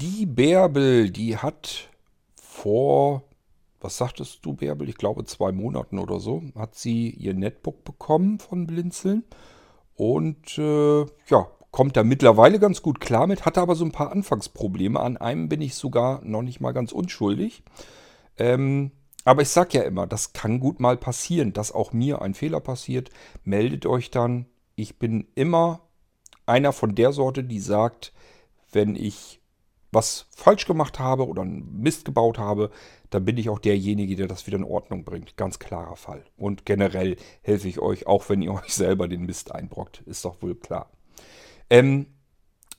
Die Bärbel, die hat vor, was sagtest du, Bärbel? Ich glaube zwei Monaten oder so, hat sie ihr Netbook bekommen von Blinzeln. Und äh, ja, kommt da mittlerweile ganz gut klar mit, hatte aber so ein paar Anfangsprobleme. An einem bin ich sogar noch nicht mal ganz unschuldig. Ähm, aber ich sag ja immer, das kann gut mal passieren, dass auch mir ein Fehler passiert. Meldet euch dann. Ich bin immer einer von der Sorte, die sagt, wenn ich was falsch gemacht habe oder einen Mist gebaut habe, dann bin ich auch derjenige, der das wieder in Ordnung bringt. Ganz klarer Fall. Und generell helfe ich euch, auch wenn ihr euch selber den Mist einbrockt. Ist doch wohl klar. Ähm,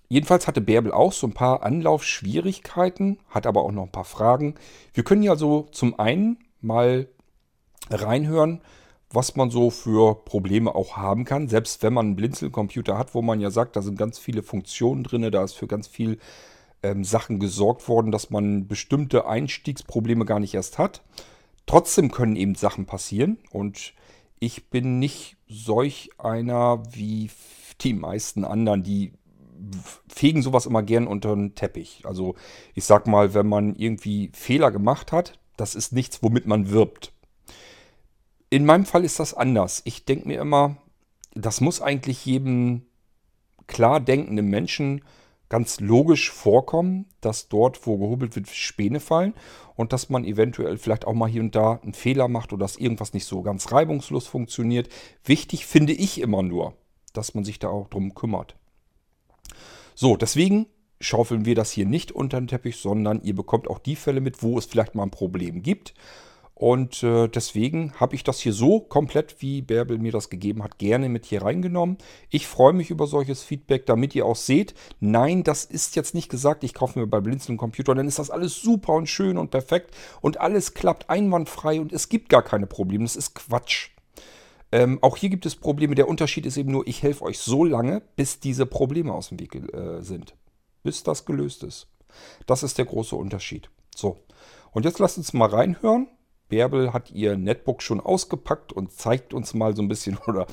jedenfalls hatte Bärbel auch so ein paar Anlaufschwierigkeiten, hat aber auch noch ein paar Fragen. Wir können ja so zum einen mal reinhören, was man so für Probleme auch haben kann. Selbst wenn man einen Blinzelcomputer hat, wo man ja sagt, da sind ganz viele Funktionen drin, da ist für ganz viel ähm, Sachen gesorgt worden, dass man bestimmte Einstiegsprobleme gar nicht erst hat. Trotzdem können eben Sachen passieren und ich bin nicht solch einer wie die meisten anderen, die fegen sowas immer gern unter den Teppich. Also ich sag mal, wenn man irgendwie Fehler gemacht hat, das ist nichts, womit man wirbt. In meinem Fall ist das anders. Ich denke mir immer, das muss eigentlich jedem klar denkenden Menschen ganz logisch vorkommen, dass dort, wo gehobelt wird, Späne fallen und dass man eventuell vielleicht auch mal hier und da einen Fehler macht oder dass irgendwas nicht so ganz reibungslos funktioniert. Wichtig finde ich immer nur, dass man sich da auch drum kümmert. So, deswegen schaufeln wir das hier nicht unter den Teppich, sondern ihr bekommt auch die Fälle mit, wo es vielleicht mal ein Problem gibt. Und äh, deswegen habe ich das hier so komplett, wie Bärbel mir das gegeben hat, gerne mit hier reingenommen. Ich freue mich über solches Feedback, damit ihr auch seht, nein, das ist jetzt nicht gesagt, ich kaufe mir bei Blinzeln Computer, dann ist das alles super und schön und perfekt und alles klappt einwandfrei und es gibt gar keine Probleme. Das ist Quatsch. Ähm, auch hier gibt es Probleme. Der Unterschied ist eben nur, ich helfe euch so lange, bis diese Probleme aus dem Weg äh, sind. Bis das gelöst ist. Das ist der große Unterschied. So. Und jetzt lasst uns mal reinhören. Bärbel hat ihr Netbook schon ausgepackt und zeigt uns mal so ein bisschen, oder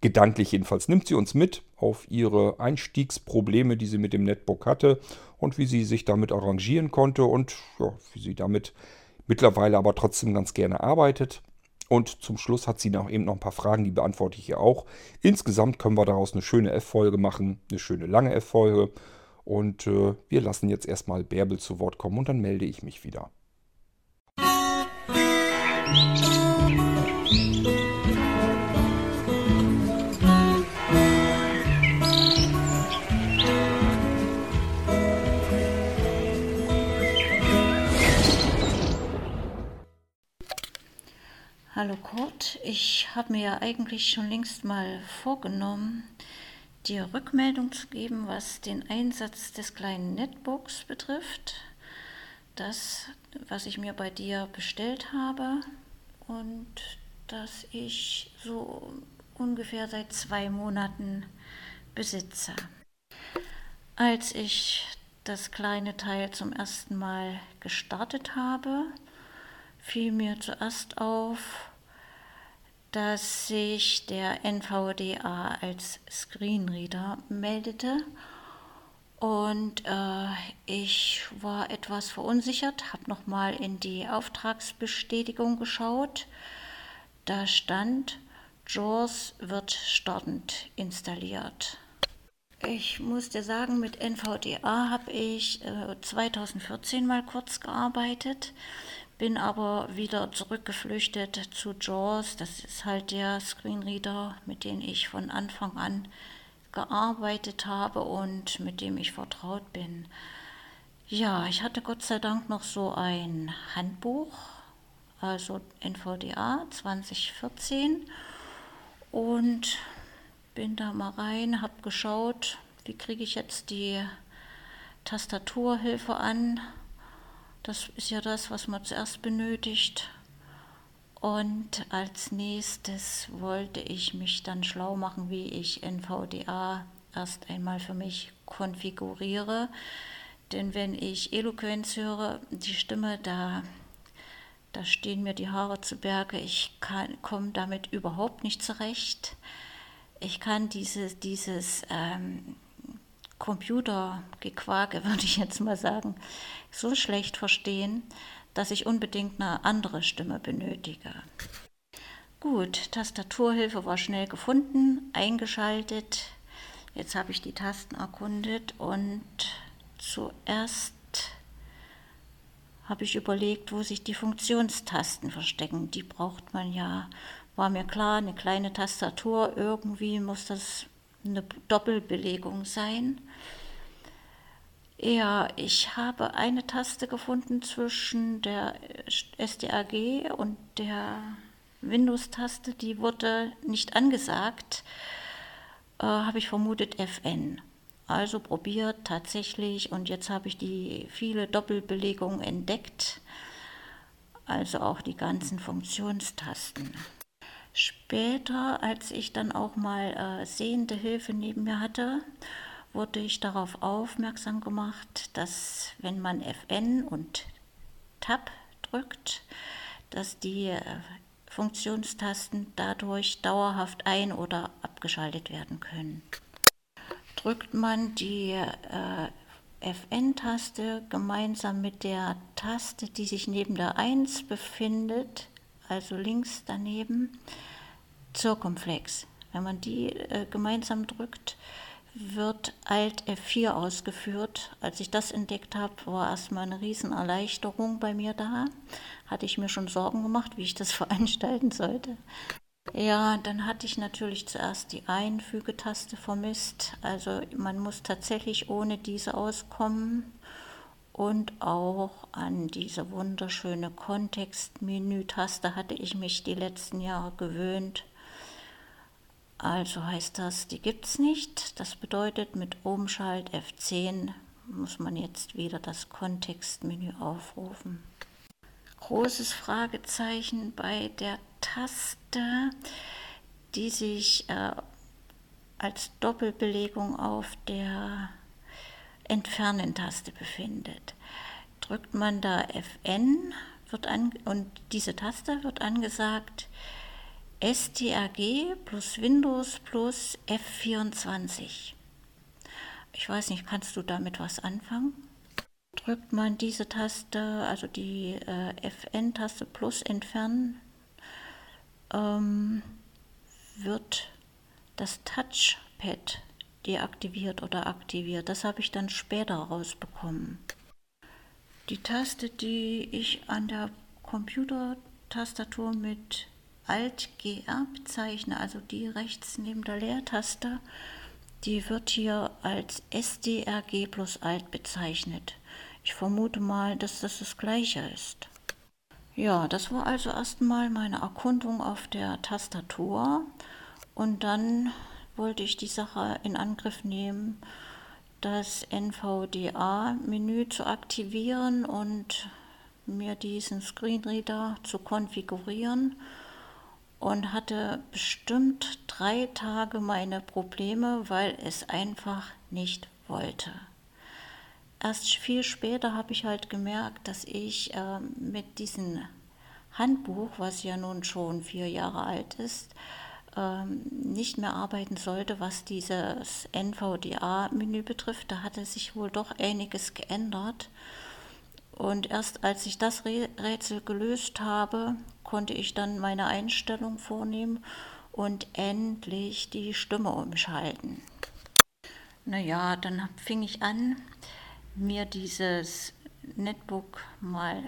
gedanklich jedenfalls, nimmt sie uns mit auf ihre Einstiegsprobleme, die sie mit dem Netbook hatte und wie sie sich damit arrangieren konnte und ja, wie sie damit mittlerweile aber trotzdem ganz gerne arbeitet. Und zum Schluss hat sie noch eben noch ein paar Fragen, die beantworte ich ihr auch. Insgesamt können wir daraus eine schöne F-Folge machen, eine schöne lange F-Folge. Und äh, wir lassen jetzt erstmal Bärbel zu Wort kommen und dann melde ich mich wieder. Hallo Kurt, ich habe mir ja eigentlich schon längst mal vorgenommen, dir Rückmeldung zu geben, was den Einsatz des kleinen Netbooks betrifft. Das, was ich mir bei dir bestellt habe und das ich so ungefähr seit zwei Monaten besitze. Als ich das kleine Teil zum ersten Mal gestartet habe, fiel mir zuerst auf, dass sich der NVDA als Screenreader meldete und äh, ich war etwas verunsichert, habe nochmal in die Auftragsbestätigung geschaut. Da stand, JAWS wird startend installiert. Ich muss dir sagen, mit NVDA habe ich äh, 2014 mal kurz gearbeitet bin aber wieder zurückgeflüchtet zu JAWS. Das ist halt der Screenreader, mit dem ich von Anfang an gearbeitet habe und mit dem ich vertraut bin. Ja, ich hatte Gott sei Dank noch so ein Handbuch, also NVDA 2014 und bin da mal rein, habe geschaut, wie kriege ich jetzt die Tastaturhilfe an, das ist ja das, was man zuerst benötigt. Und als nächstes wollte ich mich dann schlau machen, wie ich NVDA erst einmal für mich konfiguriere. Denn wenn ich Eloquenz höre, die Stimme, da, da stehen mir die Haare zu Berge. Ich komme damit überhaupt nicht zurecht. Ich kann diese, dieses ähm, Computergequake, würde ich jetzt mal sagen, so schlecht verstehen, dass ich unbedingt eine andere Stimme benötige. Gut, Tastaturhilfe war schnell gefunden, eingeschaltet. Jetzt habe ich die Tasten erkundet und zuerst habe ich überlegt, wo sich die Funktionstasten verstecken. Die braucht man ja, war mir klar, eine kleine Tastatur, irgendwie muss das eine Doppelbelegung sein. Ja, ich habe eine Taste gefunden zwischen der SDAG und der Windows-Taste, die wurde nicht angesagt, äh, habe ich vermutet FN. Also probiert tatsächlich und jetzt habe ich die viele Doppelbelegungen entdeckt, also auch die ganzen Funktionstasten. Später, als ich dann auch mal äh, sehende Hilfe neben mir hatte, wurde ich darauf aufmerksam gemacht, dass wenn man FN und Tab drückt, dass die äh, Funktionstasten dadurch dauerhaft ein- oder abgeschaltet werden können drückt man die äh, FN-Taste gemeinsam mit der Taste, die sich neben der 1 befindet, also links daneben, Circumflex. Wenn man die äh, gemeinsam drückt, wird Alt F4 ausgeführt. Als ich das entdeckt habe, war erstmal eine Riesenerleichterung bei mir da. Hatte ich mir schon Sorgen gemacht, wie ich das veranstalten sollte. Ja, dann hatte ich natürlich zuerst die Einfügetaste vermisst. Also man muss tatsächlich ohne diese auskommen und auch an diese wunderschöne Kontextmenü-Taste hatte ich mich die letzten Jahre gewöhnt. Also heißt das, die gibt es nicht. Das bedeutet, mit Umschalt F10 muss man jetzt wieder das Kontextmenü aufrufen. Großes Fragezeichen bei der Taste, die sich äh, als Doppelbelegung auf der Entfernen-Taste befindet. Drückt man da Fn wird an, und diese Taste wird angesagt STRG plus Windows plus F24. Ich weiß nicht, kannst du damit was anfangen? Drückt man diese Taste, also die äh, Fn-Taste plus entfernen, ähm, wird das Touchpad deaktiviert oder aktiviert. Das habe ich dann später rausbekommen. Die Taste, die ich an der Computertastatur mit Alt GR bezeichne, also die rechts neben der Leertaste, die wird hier als SDRG plus Alt bezeichnet. Ich vermute mal, dass das das gleiche ist. Ja, das war also erstmal meine Erkundung auf der Tastatur und dann wollte ich die Sache in Angriff nehmen, das NVDA-Menü zu aktivieren und mir diesen Screenreader zu konfigurieren und hatte bestimmt drei Tage meine Probleme, weil es einfach nicht wollte. Erst viel später habe ich halt gemerkt, dass ich äh, mit diesem Handbuch, was ja nun schon vier Jahre alt ist, äh, nicht mehr arbeiten sollte, was dieses NVDA-Menü betrifft. Da hatte sich wohl doch einiges geändert. Und erst als ich das Rätsel gelöst habe, konnte ich dann meine Einstellung vornehmen und endlich die Stimme umschalten. Naja, dann fing ich an, mir dieses Netbook mal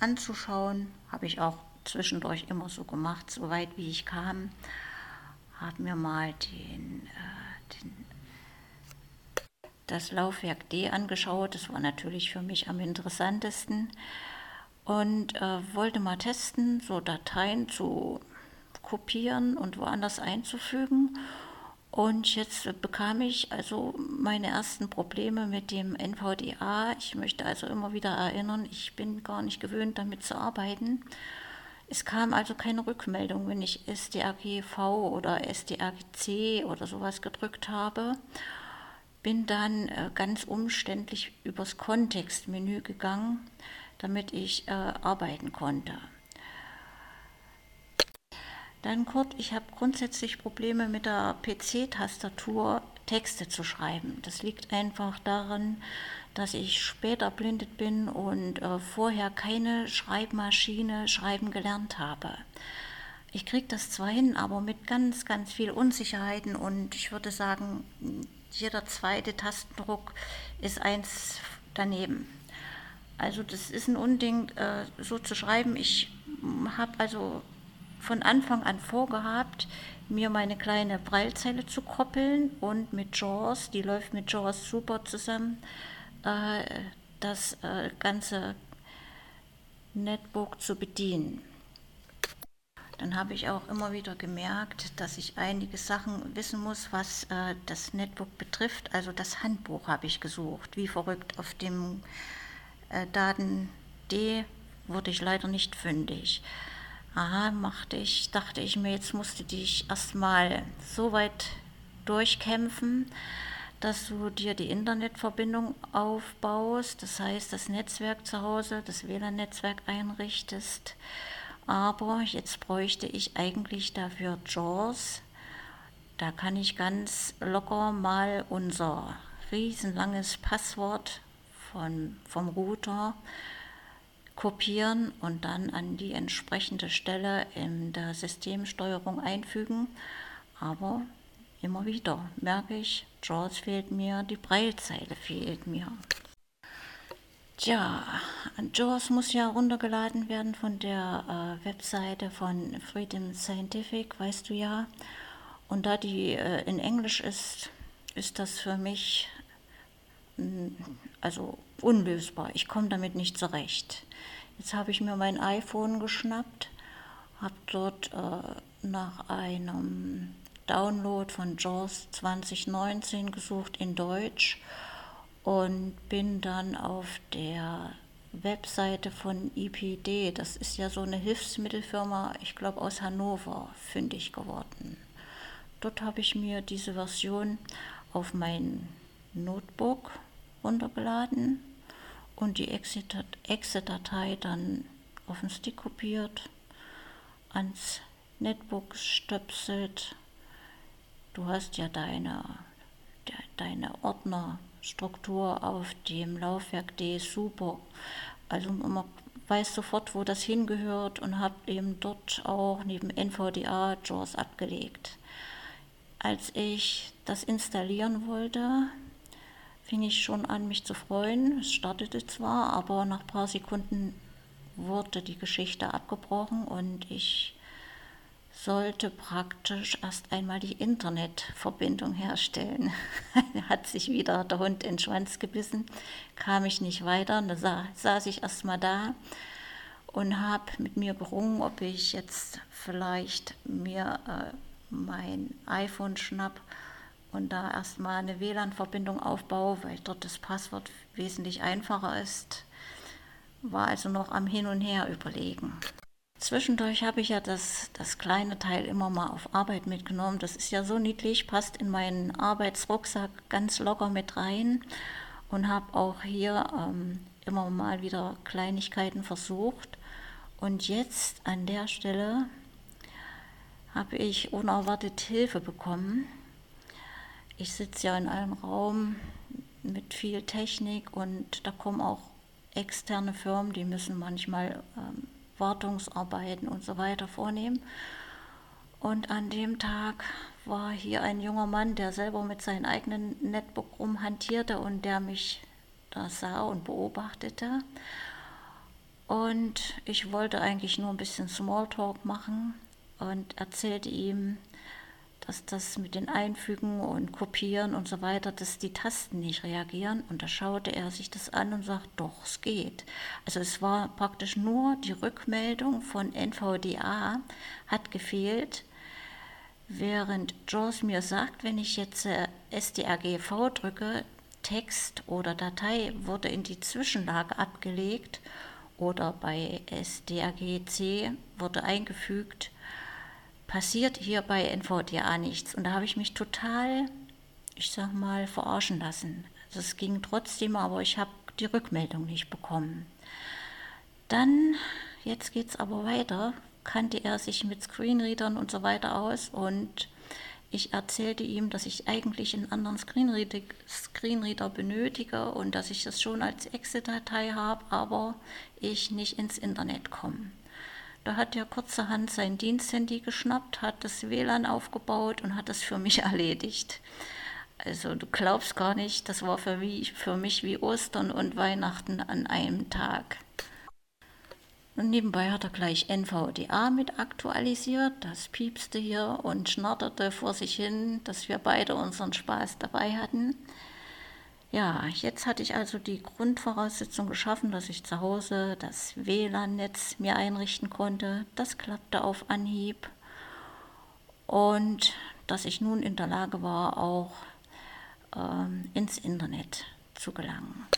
anzuschauen. Habe ich auch zwischendurch immer so gemacht, so weit wie ich kam. Habe mir mal den, äh, den, das Laufwerk D angeschaut. Das war natürlich für mich am interessantesten. Und äh, wollte mal testen, so Dateien zu kopieren und woanders einzufügen. Und jetzt bekam ich also meine ersten Probleme mit dem NVDA. Ich möchte also immer wieder erinnern, ich bin gar nicht gewöhnt, damit zu arbeiten. Es kam also keine Rückmeldung, wenn ich SDAGV oder SDAGC oder sowas gedrückt habe. Bin dann äh, ganz umständlich übers Kontextmenü gegangen, damit ich äh, arbeiten konnte. Dann Kurt, ich habe grundsätzlich Probleme mit der PC-Tastatur Texte zu schreiben. Das liegt einfach daran, dass ich später blindet bin und äh, vorher keine Schreibmaschine schreiben gelernt habe. Ich kriege das zwar hin, aber mit ganz, ganz viel Unsicherheiten und ich würde sagen, jeder zweite Tastendruck ist eins daneben. Also das ist ein Unding, äh, so zu schreiben. Ich habe also von Anfang an vorgehabt, mir meine kleine Breilzeile zu koppeln und mit JAWS, die läuft mit JAWS super zusammen, äh, das äh, ganze Netbook zu bedienen. Dann habe ich auch immer wieder gemerkt, dass ich einige Sachen wissen muss, was äh, das Netbook betrifft. Also das Handbuch habe ich gesucht, wie verrückt. Auf dem äh, Daten D wurde ich leider nicht fündig. Aha, machte ich, dachte ich mir, jetzt musste dich erstmal so weit durchkämpfen, dass du dir die Internetverbindung aufbaust, das heißt das Netzwerk zu Hause, das WLAN-Netzwerk einrichtest aber jetzt bräuchte ich eigentlich dafür JAWS. Da kann ich ganz locker mal unser riesenlanges Passwort von, vom Router kopieren und dann an die entsprechende Stelle in der Systemsteuerung einfügen. Aber immer wieder merke ich, JAWS fehlt mir, die Breilzeile fehlt mir. Tja, JAWS muss ja runtergeladen werden von der äh, Webseite von Freedom Scientific, weißt du ja. Und da die äh, in Englisch ist, ist das für mich mm, also unlösbar. Ich komme damit nicht zurecht. Jetzt habe ich mir mein iPhone geschnappt, habe dort äh, nach einem Download von JAWS 2019 gesucht in Deutsch und bin dann auf der Webseite von IPD, das ist ja so eine Hilfsmittelfirma, ich glaube aus Hannover, fündig geworden. Dort habe ich mir diese Version auf mein Notebook runtergeladen und die Exe-Datei dann auf den Stick kopiert, ans Netbook stöpselt. Du hast ja deine, deine Ordner Struktur auf dem Laufwerk D super. Also man weiß sofort, wo das hingehört und habe eben dort auch neben NVDA JAWS abgelegt. Als ich das installieren wollte, fing ich schon an, mich zu freuen. Es startete zwar, aber nach ein paar Sekunden wurde die Geschichte abgebrochen und ich sollte praktisch erst einmal die Internetverbindung herstellen. Hat sich wieder der Hund in den Schwanz gebissen, kam ich nicht weiter. Und da saß ich erst mal da und habe mit mir gerungen, ob ich jetzt vielleicht mir äh, mein iPhone schnapp und da erstmal eine WLAN-Verbindung aufbaue, weil dort das Passwort wesentlich einfacher ist. War also noch am Hin und Her überlegen. Zwischendurch habe ich ja das, das kleine Teil immer mal auf Arbeit mitgenommen. Das ist ja so niedlich, passt in meinen Arbeitsrucksack ganz locker mit rein und habe auch hier ähm, immer mal wieder Kleinigkeiten versucht. Und jetzt an der Stelle habe ich unerwartet Hilfe bekommen. Ich sitze ja in einem Raum mit viel Technik und da kommen auch externe Firmen, die müssen manchmal ähm, Wartungsarbeiten und so weiter vornehmen. Und an dem Tag war hier ein junger Mann, der selber mit seinem eigenen Netbook rumhantierte und der mich da sah und beobachtete. Und ich wollte eigentlich nur ein bisschen Smalltalk machen und erzählte ihm, dass das mit den Einfügen und Kopieren und so weiter, dass die Tasten nicht reagieren. Und da schaute er sich das an und sagt, doch, es geht. Also es war praktisch nur die Rückmeldung von NVDA hat gefehlt, während JAWS mir sagt, wenn ich jetzt äh, SDRGV drücke, Text oder Datei wurde in die Zwischenlage abgelegt oder bei SDRGC wurde eingefügt passiert hier bei NVDA nichts. Und da habe ich mich total, ich sag mal, verarschen lassen. Also es ging trotzdem, aber ich habe die Rückmeldung nicht bekommen. Dann, jetzt geht es aber weiter, kannte er sich mit Screenreadern und so weiter aus und ich erzählte ihm, dass ich eigentlich einen anderen Screenreader, Screenreader benötige und dass ich das schon als Excel-Datei habe, aber ich nicht ins Internet komme. Da hat er kurzerhand sein Diensthandy geschnappt, hat das WLAN aufgebaut und hat das für mich erledigt. Also du glaubst gar nicht, das war für, wie, für mich wie Ostern und Weihnachten an einem Tag. Und nebenbei hat er gleich NVDA mit aktualisiert. Das piepste hier und schnatterte vor sich hin, dass wir beide unseren Spaß dabei hatten. Ja, jetzt hatte ich also die Grundvoraussetzung geschaffen, dass ich zu Hause das WLAN-Netz mir einrichten konnte. Das klappte auf Anhieb. Und dass ich nun in der Lage war, auch ähm, ins Internet zu gelangen.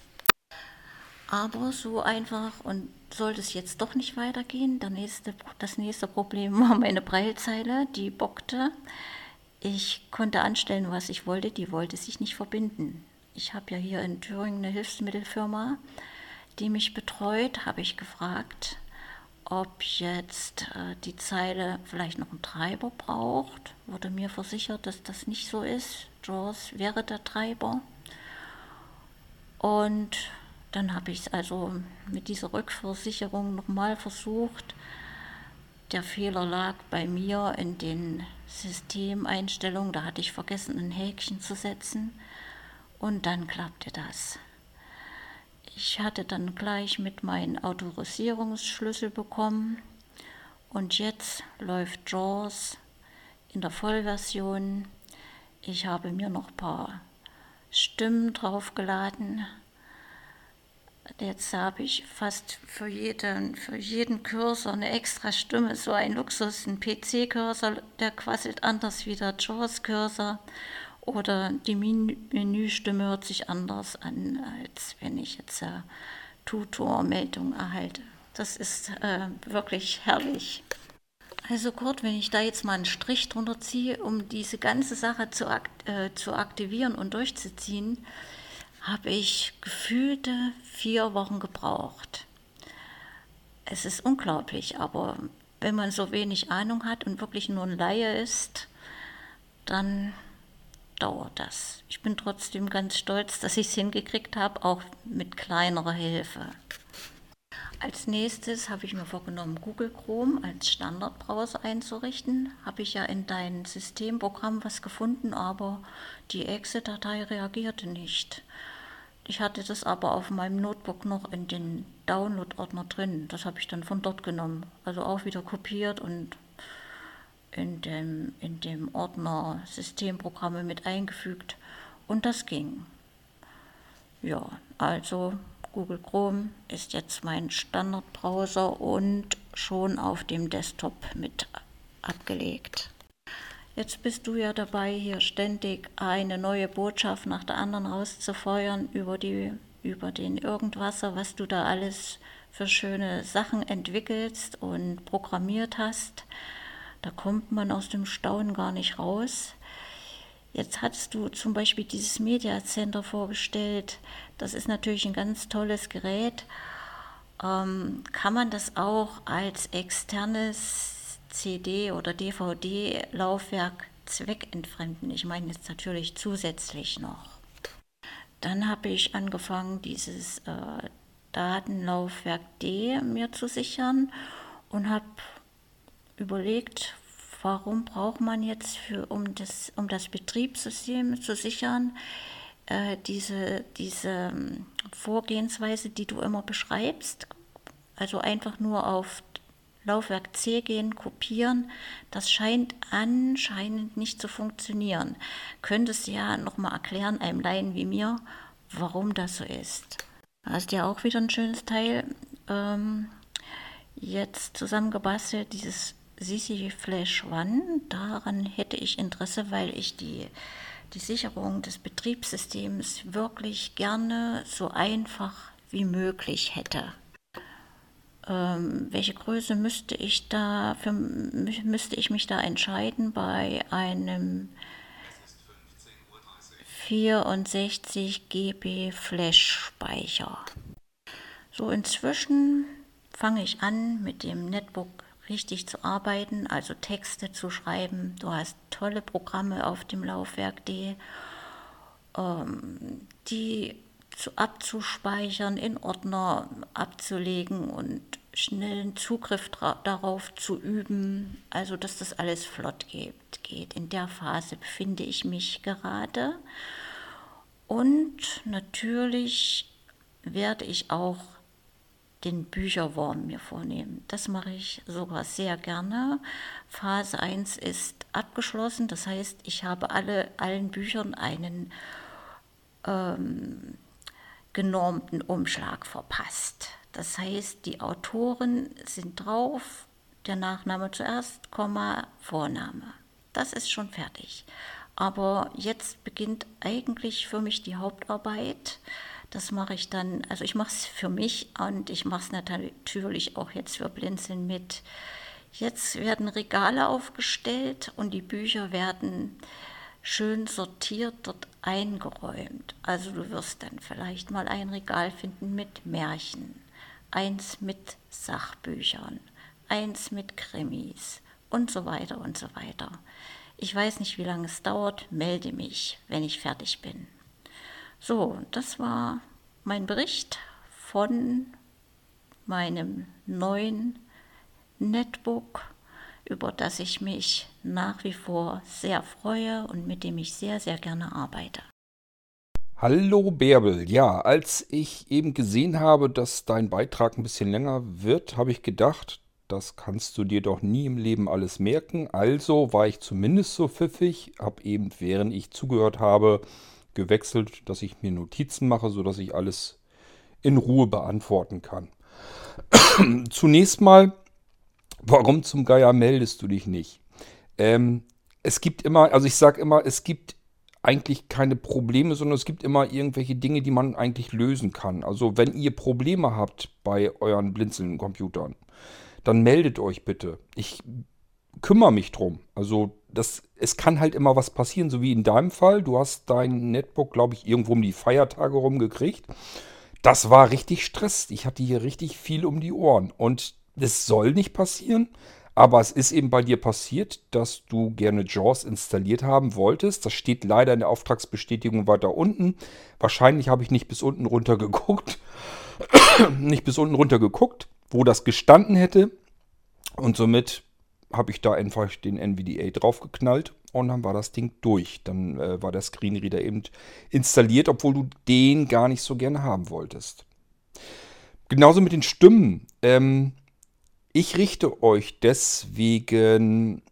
Aber so einfach und sollte es jetzt doch nicht weitergehen, der nächste, das nächste Problem war meine Breilzeile, die bockte. Ich konnte anstellen, was ich wollte, die wollte sich nicht verbinden. Ich habe ja hier in Thüringen eine Hilfsmittelfirma, die mich betreut, habe ich gefragt, ob jetzt äh, die Zeile vielleicht noch einen Treiber braucht. Wurde mir versichert, dass das nicht so ist. Jaws wäre der Treiber. Und dann habe ich es also mit dieser Rückversicherung nochmal versucht. Der Fehler lag bei mir in den Systemeinstellungen. Da hatte ich vergessen, ein Häkchen zu setzen. Und dann klappte das. Ich hatte dann gleich mit meinem Autorisierungsschlüssel bekommen. Und jetzt läuft JAWS in der Vollversion. Ich habe mir noch ein paar Stimmen draufgeladen Jetzt habe ich fast für jeden, für jeden Cursor eine extra Stimme, so ein Luxus, ein PC-Cursor, der quasselt anders wie der JAWS-Cursor oder die Menüstimme hört sich anders an, als wenn ich jetzt äh, Tutor-Meldung erhalte. Das ist äh, wirklich herrlich. Also Kurt, wenn ich da jetzt mal einen Strich drunter ziehe, um diese ganze Sache zu, akt äh, zu aktivieren und durchzuziehen, habe ich gefühlte vier Wochen gebraucht. Es ist unglaublich, aber wenn man so wenig Ahnung hat und wirklich nur ein Laie ist, dann dauert das. Ich bin trotzdem ganz stolz, dass ich es hingekriegt habe, auch mit kleinerer Hilfe. Als nächstes habe ich mir vorgenommen, Google Chrome als Standardbrowser einzurichten. Habe ich ja in deinem Systemprogramm was gefunden, aber die Exe-Datei reagierte nicht. Ich hatte das aber auf meinem Notebook noch in den Download-Ordner drin. Das habe ich dann von dort genommen. Also auch wieder kopiert und in dem, in dem Ordner Systemprogramme mit eingefügt. Und das ging. Ja, also Google Chrome ist jetzt mein Standardbrowser und schon auf dem Desktop mit abgelegt. Jetzt bist du ja dabei, hier ständig eine neue Botschaft nach der anderen rauszufeuern über, die, über den Irgendwasser, was du da alles für schöne Sachen entwickelst und programmiert hast. Da kommt man aus dem Staunen gar nicht raus. Jetzt hast du zum Beispiel dieses Media Center vorgestellt. Das ist natürlich ein ganz tolles Gerät. Ähm, kann man das auch als externes CD- oder DVD-Laufwerk zweckentfremden. Ich meine jetzt natürlich zusätzlich noch. Dann habe ich angefangen, dieses äh, Datenlaufwerk D mir zu sichern und habe überlegt, warum braucht man jetzt, für, um, das, um das Betriebssystem zu sichern, äh, diese, diese ähm, Vorgehensweise, die du immer beschreibst. Also einfach nur auf Laufwerk C gehen, kopieren. Das scheint anscheinend nicht zu funktionieren. Könntest du ja nochmal erklären, einem Laien wie mir, warum das so ist. Da hast ja auch wieder ein schönes Teil ähm, jetzt zusammengebastelt, dieses Sisi Flash One. Daran hätte ich Interesse, weil ich die, die Sicherung des Betriebssystems wirklich gerne so einfach wie möglich hätte ähm, welche Größe müsste ich da, für, müsste ich mich da entscheiden bei einem 64 GB Flash-Speicher. So inzwischen fange ich an mit dem Netbook richtig zu arbeiten, also Texte zu schreiben. Du hast tolle Programme auf dem Laufwerk.de, ähm, die zu, abzuspeichern, in Ordner abzulegen und schnellen Zugriff darauf zu üben, also dass das alles flott geht, geht. In der Phase befinde ich mich gerade. Und natürlich werde ich auch den Bücherwurm mir vornehmen. Das mache ich sogar sehr gerne. Phase 1 ist abgeschlossen, das heißt, ich habe alle, allen Büchern einen ähm, genormten Umschlag verpasst. Das heißt, die Autoren sind drauf, der Nachname zuerst, Komma, Vorname. Das ist schon fertig. Aber jetzt beginnt eigentlich für mich die Hauptarbeit. Das mache ich dann, also ich mache es für mich und ich mache es natürlich auch jetzt für Blinzeln mit. Jetzt werden Regale aufgestellt und die Bücher werden schön sortiert dort eingeräumt. Also du wirst dann vielleicht mal ein Regal finden mit Märchen, eins mit Sachbüchern, eins mit Krimis und so weiter und so weiter. Ich weiß nicht, wie lange es dauert, melde mich, wenn ich fertig bin. So, das war mein Bericht von meinem neuen Netbook, über das ich mich nach wie vor sehr freue und mit dem ich sehr, sehr gerne arbeite. Hallo Bärbel, ja, als ich eben gesehen habe, dass dein Beitrag ein bisschen länger wird, habe ich gedacht, das kannst du dir doch nie im Leben alles merken. Also war ich zumindest so pfiffig, habe eben, während ich zugehört habe, gewechselt, dass ich mir Notizen mache, sodass ich alles in Ruhe beantworten kann. Zunächst mal, warum zum Geier meldest du dich nicht? Ähm, es gibt immer, also ich sage immer, es gibt eigentlich keine Probleme, sondern es gibt immer irgendwelche Dinge, die man eigentlich lösen kann. Also wenn ihr Probleme habt bei euren Blinzeln-Computern, dann meldet euch bitte. Ich kümmere mich drum. Also das, es kann halt immer was passieren, so wie in deinem Fall. Du hast dein Netbook, glaube ich, irgendwo um die Feiertage rumgekriegt. Das war richtig Stress. Ich hatte hier richtig viel um die Ohren. Und das soll nicht passieren. Aber es ist eben bei dir passiert, dass du gerne JAWS installiert haben wolltest. Das steht leider in der Auftragsbestätigung weiter unten. Wahrscheinlich habe ich nicht bis unten runter geguckt. nicht bis unten runter geguckt, wo das gestanden hätte. Und somit habe ich da einfach den NVDA draufgeknallt und dann war das Ding durch. Dann äh, war der Screenreader eben installiert, obwohl du den gar nicht so gerne haben wolltest. Genauso mit den Stimmen. Ähm, ich richte euch deswegen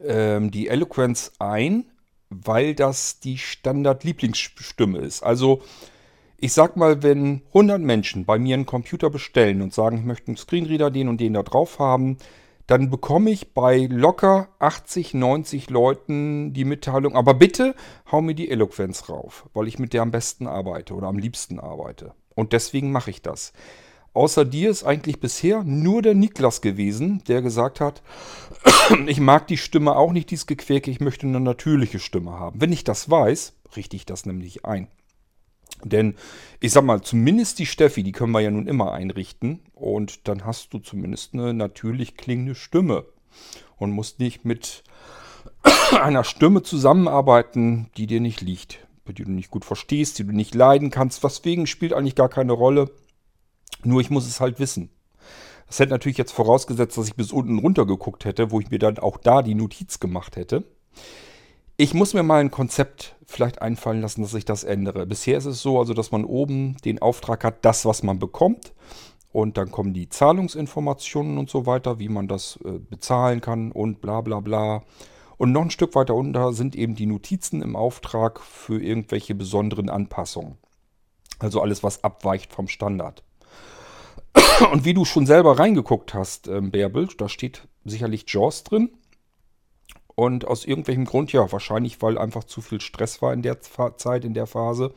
ähm, die Eloquence ein, weil das die Standard-Lieblingsstimme ist. Also ich sag mal, wenn 100 Menschen bei mir einen Computer bestellen und sagen, ich möchte einen Screenreader den und den da drauf haben, dann bekomme ich bei locker 80, 90 Leuten die Mitteilung, aber bitte hau mir die Eloquenz rauf, weil ich mit der am besten arbeite oder am liebsten arbeite. Und deswegen mache ich das. Außer dir ist eigentlich bisher nur der Niklas gewesen, der gesagt hat, ich mag die Stimme auch nicht, dieses Gequäke, ich möchte eine natürliche Stimme haben. Wenn ich das weiß, richte ich das nämlich ein. Denn ich sag mal, zumindest die Steffi, die können wir ja nun immer einrichten. Und dann hast du zumindest eine natürlich klingende Stimme. Und musst nicht mit einer Stimme zusammenarbeiten, die dir nicht liegt. Die du nicht gut verstehst, die du nicht leiden kannst. Weswegen spielt eigentlich gar keine Rolle. Nur ich muss es halt wissen. Das hätte natürlich jetzt vorausgesetzt, dass ich bis unten runter geguckt hätte, wo ich mir dann auch da die Notiz gemacht hätte. Ich muss mir mal ein Konzept vielleicht einfallen lassen, dass ich das ändere. Bisher ist es so, also dass man oben den Auftrag hat, das, was man bekommt. Und dann kommen die Zahlungsinformationen und so weiter, wie man das äh, bezahlen kann und bla bla bla. Und noch ein Stück weiter unter sind eben die Notizen im Auftrag für irgendwelche besonderen Anpassungen. Also alles, was abweicht vom Standard. Und wie du schon selber reingeguckt hast, ähm, Bärbel, da steht sicherlich JAWS drin. Und aus irgendwelchem Grund, ja, wahrscheinlich, weil einfach zu viel Stress war in der Zeit, in der Phase,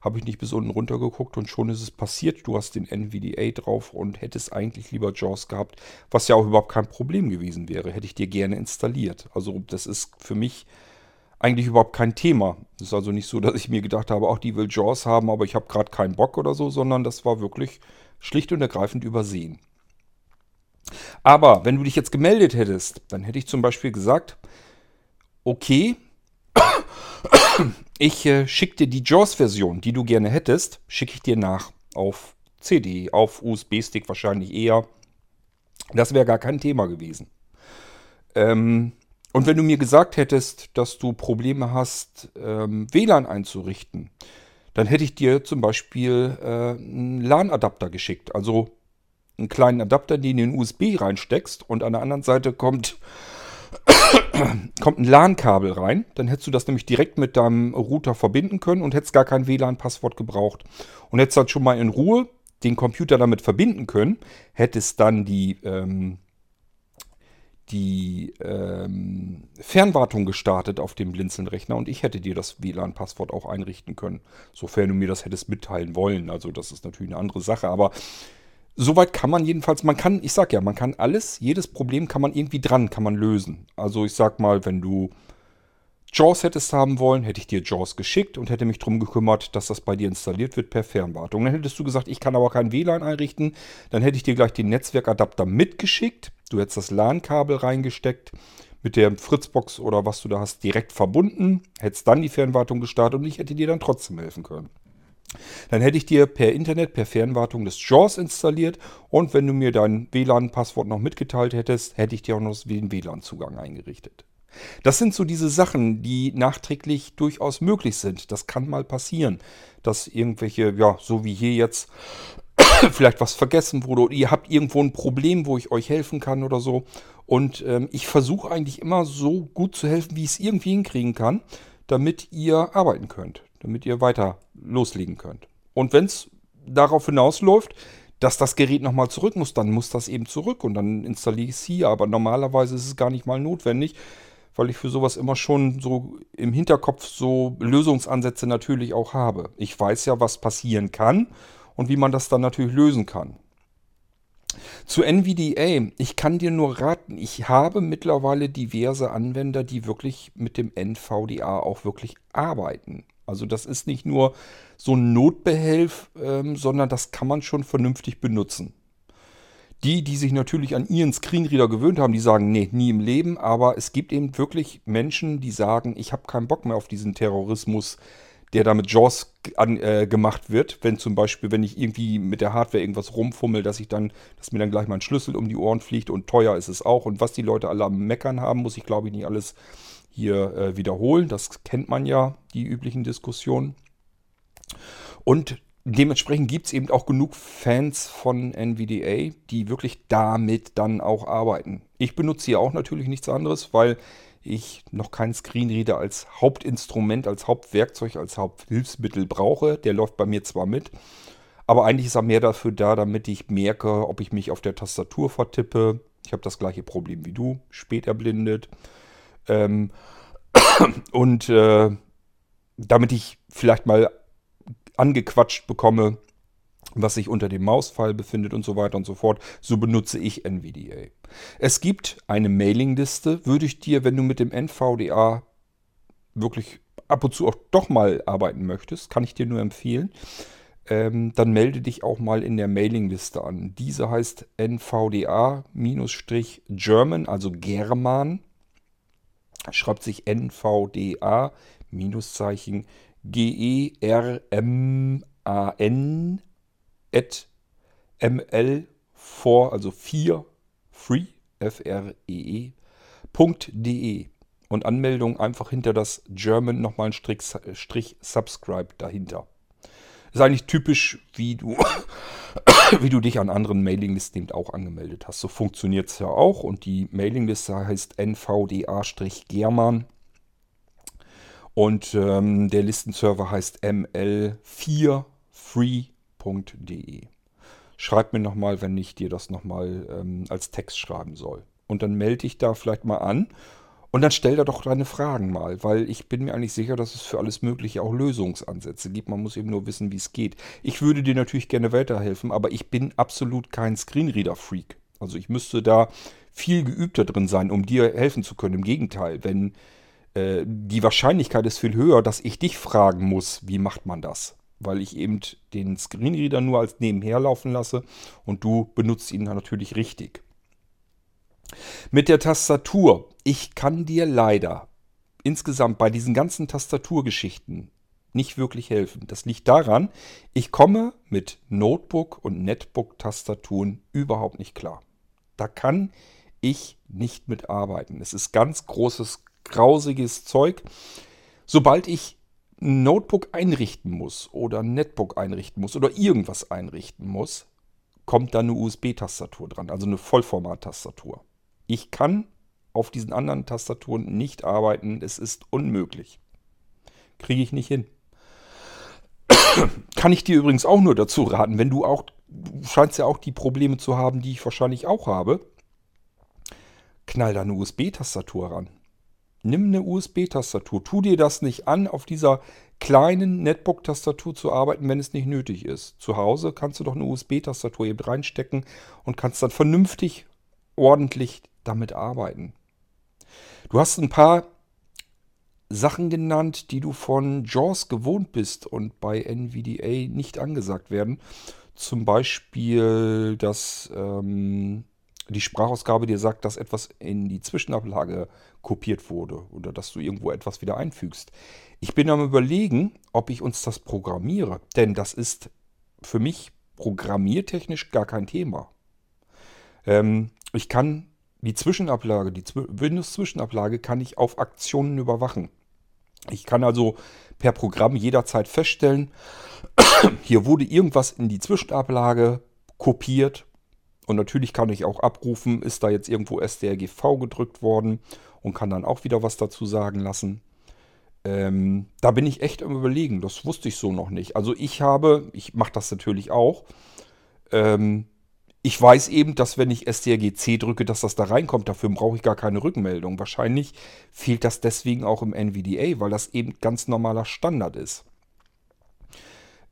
habe ich nicht bis unten runter geguckt und schon ist es passiert. Du hast den NVDA drauf und hättest eigentlich lieber JAWS gehabt, was ja auch überhaupt kein Problem gewesen wäre. Hätte ich dir gerne installiert. Also das ist für mich eigentlich überhaupt kein Thema. Es ist also nicht so, dass ich mir gedacht habe, auch die will JAWS haben, aber ich habe gerade keinen Bock oder so, sondern das war wirklich schlicht und ergreifend übersehen. Aber wenn du dich jetzt gemeldet hättest, dann hätte ich zum Beispiel gesagt, okay, ich äh, schicke dir die JAWS-Version, die du gerne hättest, schicke ich dir nach auf CD, auf USB-Stick wahrscheinlich eher. Das wäre gar kein Thema gewesen. Ähm, und wenn du mir gesagt hättest, dass du Probleme hast, ähm, WLAN einzurichten, dann hätte ich dir zum Beispiel äh, einen LAN-Adapter geschickt. Also einen kleinen Adapter, den du in den USB reinsteckst und an der anderen Seite kommt, kommt ein LAN-Kabel rein. Dann hättest du das nämlich direkt mit deinem Router verbinden können und hättest gar kein WLAN-Passwort gebraucht. Und hättest dann schon mal in Ruhe den Computer damit verbinden können, hättest dann die, ähm, die ähm, Fernwartung gestartet auf dem Blinzeln-Rechner und ich hätte dir das WLAN-Passwort auch einrichten können, sofern du mir das hättest mitteilen wollen. Also das ist natürlich eine andere Sache, aber Soweit kann man jedenfalls, man kann, ich sag ja, man kann alles, jedes Problem kann man irgendwie dran, kann man lösen. Also ich sag mal, wenn du JAWS hättest haben wollen, hätte ich dir JAWS geschickt und hätte mich darum gekümmert, dass das bei dir installiert wird per Fernwartung. Dann hättest du gesagt, ich kann aber kein WLAN einrichten. Dann hätte ich dir gleich den Netzwerkadapter mitgeschickt. Du hättest das LAN-Kabel reingesteckt, mit der Fritzbox oder was du da hast direkt verbunden, hättest dann die Fernwartung gestartet und ich hätte dir dann trotzdem helfen können. Dann hätte ich dir per Internet, per Fernwartung des JAWS installiert und wenn du mir dein WLAN-Passwort noch mitgeteilt hättest, hätte ich dir auch noch den WLAN-Zugang eingerichtet. Das sind so diese Sachen, die nachträglich durchaus möglich sind. Das kann mal passieren, dass irgendwelche, ja, so wie hier jetzt, vielleicht was vergessen wurde oder ihr habt irgendwo ein Problem, wo ich euch helfen kann oder so. Und ähm, ich versuche eigentlich immer so gut zu helfen, wie ich es irgendwie hinkriegen kann, damit ihr arbeiten könnt damit ihr weiter loslegen könnt. Und wenn es darauf hinausläuft, dass das Gerät nochmal zurück muss, dann muss das eben zurück und dann installiere ich es hier. Aber normalerweise ist es gar nicht mal notwendig, weil ich für sowas immer schon so im Hinterkopf so Lösungsansätze natürlich auch habe. Ich weiß ja, was passieren kann und wie man das dann natürlich lösen kann. Zu NVDA, ich kann dir nur raten, ich habe mittlerweile diverse Anwender, die wirklich mit dem NVDA auch wirklich arbeiten. Also das ist nicht nur so ein Notbehelf, ähm, sondern das kann man schon vernünftig benutzen. Die, die sich natürlich an ihren Screenreader gewöhnt haben, die sagen, nee, nie im Leben. Aber es gibt eben wirklich Menschen, die sagen, ich habe keinen Bock mehr auf diesen Terrorismus, der da mit JAWS an, äh, gemacht wird. Wenn zum Beispiel, wenn ich irgendwie mit der Hardware irgendwas rumfummel, dass ich dann, dass mir dann gleich mein Schlüssel um die Ohren fliegt und teuer ist es auch. Und was die Leute alle am Meckern haben, muss ich glaube ich nicht alles hier äh, wiederholen. Das kennt man ja, die üblichen Diskussionen. Und dementsprechend gibt es eben auch genug Fans von NVDA, die wirklich damit dann auch arbeiten. Ich benutze hier auch natürlich nichts anderes, weil ich noch keinen Screenreader als Hauptinstrument, als Hauptwerkzeug, als Haupthilfsmittel brauche. Der läuft bei mir zwar mit, aber eigentlich ist er mehr dafür da, damit ich merke, ob ich mich auf der Tastatur vertippe. Ich habe das gleiche Problem wie du, spät erblindet. Ähm, und äh, damit ich vielleicht mal angequatscht bekomme, was sich unter dem Mauspfeil befindet und so weiter und so fort, so benutze ich NVDA. Es gibt eine Mailingliste, würde ich dir, wenn du mit dem NVDA wirklich ab und zu auch doch mal arbeiten möchtest, kann ich dir nur empfehlen, ähm, dann melde dich auch mal in der Mailingliste an. Diese heißt NVDA-German, also German schreibt sich NVDA Minuszeichen G-E-R-M-A-N at ml vor, also 4 free, F-R-E-E, .de und Anmeldung einfach hinter das German nochmal ein Strich, Strich Subscribe dahinter. Ist eigentlich typisch, wie du, wie du dich an anderen Mailinglisten eben auch angemeldet hast. So funktioniert es ja auch. Und die Mailingliste heißt NVDA-German. Und ähm, der Listenserver heißt ml4free.de. Schreib mir nochmal, wenn ich dir das nochmal ähm, als Text schreiben soll. Und dann melde dich da vielleicht mal an und dann stell da doch deine Fragen mal, weil ich bin mir eigentlich sicher, dass es für alles Mögliche auch Lösungsansätze gibt. Man muss eben nur wissen, wie es geht. Ich würde dir natürlich gerne weiterhelfen, aber ich bin absolut kein Screenreader-Freak. Also ich müsste da viel geübter drin sein, um dir helfen zu können. Im Gegenteil, wenn äh, die Wahrscheinlichkeit ist viel höher, dass ich dich fragen muss, wie macht man das? Weil ich eben den Screenreader nur als nebenher laufen lasse und du benutzt ihn natürlich richtig. Mit der Tastatur. Ich kann dir leider insgesamt bei diesen ganzen Tastaturgeschichten nicht wirklich helfen. Das liegt daran, ich komme mit Notebook und Netbook-Tastaturen überhaupt nicht klar. Da kann ich nicht mitarbeiten. Es ist ganz großes, grausiges Zeug. Sobald ich ein Notebook einrichten muss oder ein Netbook einrichten muss oder irgendwas einrichten muss, kommt da eine USB-Tastatur dran, also eine Vollformat-Tastatur. Ich kann auf diesen anderen Tastaturen nicht arbeiten. Es ist unmöglich. Kriege ich nicht hin. kann ich dir übrigens auch nur dazu raten, wenn du auch, du scheinst ja auch die Probleme zu haben, die ich wahrscheinlich auch habe, knall da eine USB-Tastatur ran. Nimm eine USB-Tastatur. Tu dir das nicht an, auf dieser kleinen Netbook-Tastatur zu arbeiten, wenn es nicht nötig ist. Zu Hause kannst du doch eine USB-Tastatur eben reinstecken und kannst dann vernünftig, ordentlich damit arbeiten. Du hast ein paar Sachen genannt, die du von JAWS gewohnt bist und bei NVDA nicht angesagt werden. Zum Beispiel, dass ähm, die Sprachausgabe dir sagt, dass etwas in die Zwischenablage kopiert wurde oder dass du irgendwo etwas wieder einfügst. Ich bin am überlegen, ob ich uns das programmiere, denn das ist für mich programmiertechnisch gar kein Thema. Ähm, ich kann die Zwischenablage, die Windows-Zwischenablage kann ich auf Aktionen überwachen. Ich kann also per Programm jederzeit feststellen, hier wurde irgendwas in die Zwischenablage kopiert. Und natürlich kann ich auch abrufen, ist da jetzt irgendwo SDRGV gedrückt worden und kann dann auch wieder was dazu sagen lassen. Ähm, da bin ich echt am Überlegen. Das wusste ich so noch nicht. Also ich habe, ich mache das natürlich auch. Ähm, ich weiß eben, dass wenn ich STRG-C drücke, dass das da reinkommt. Dafür brauche ich gar keine Rückmeldung. Wahrscheinlich fehlt das deswegen auch im NVDA, weil das eben ganz normaler Standard ist.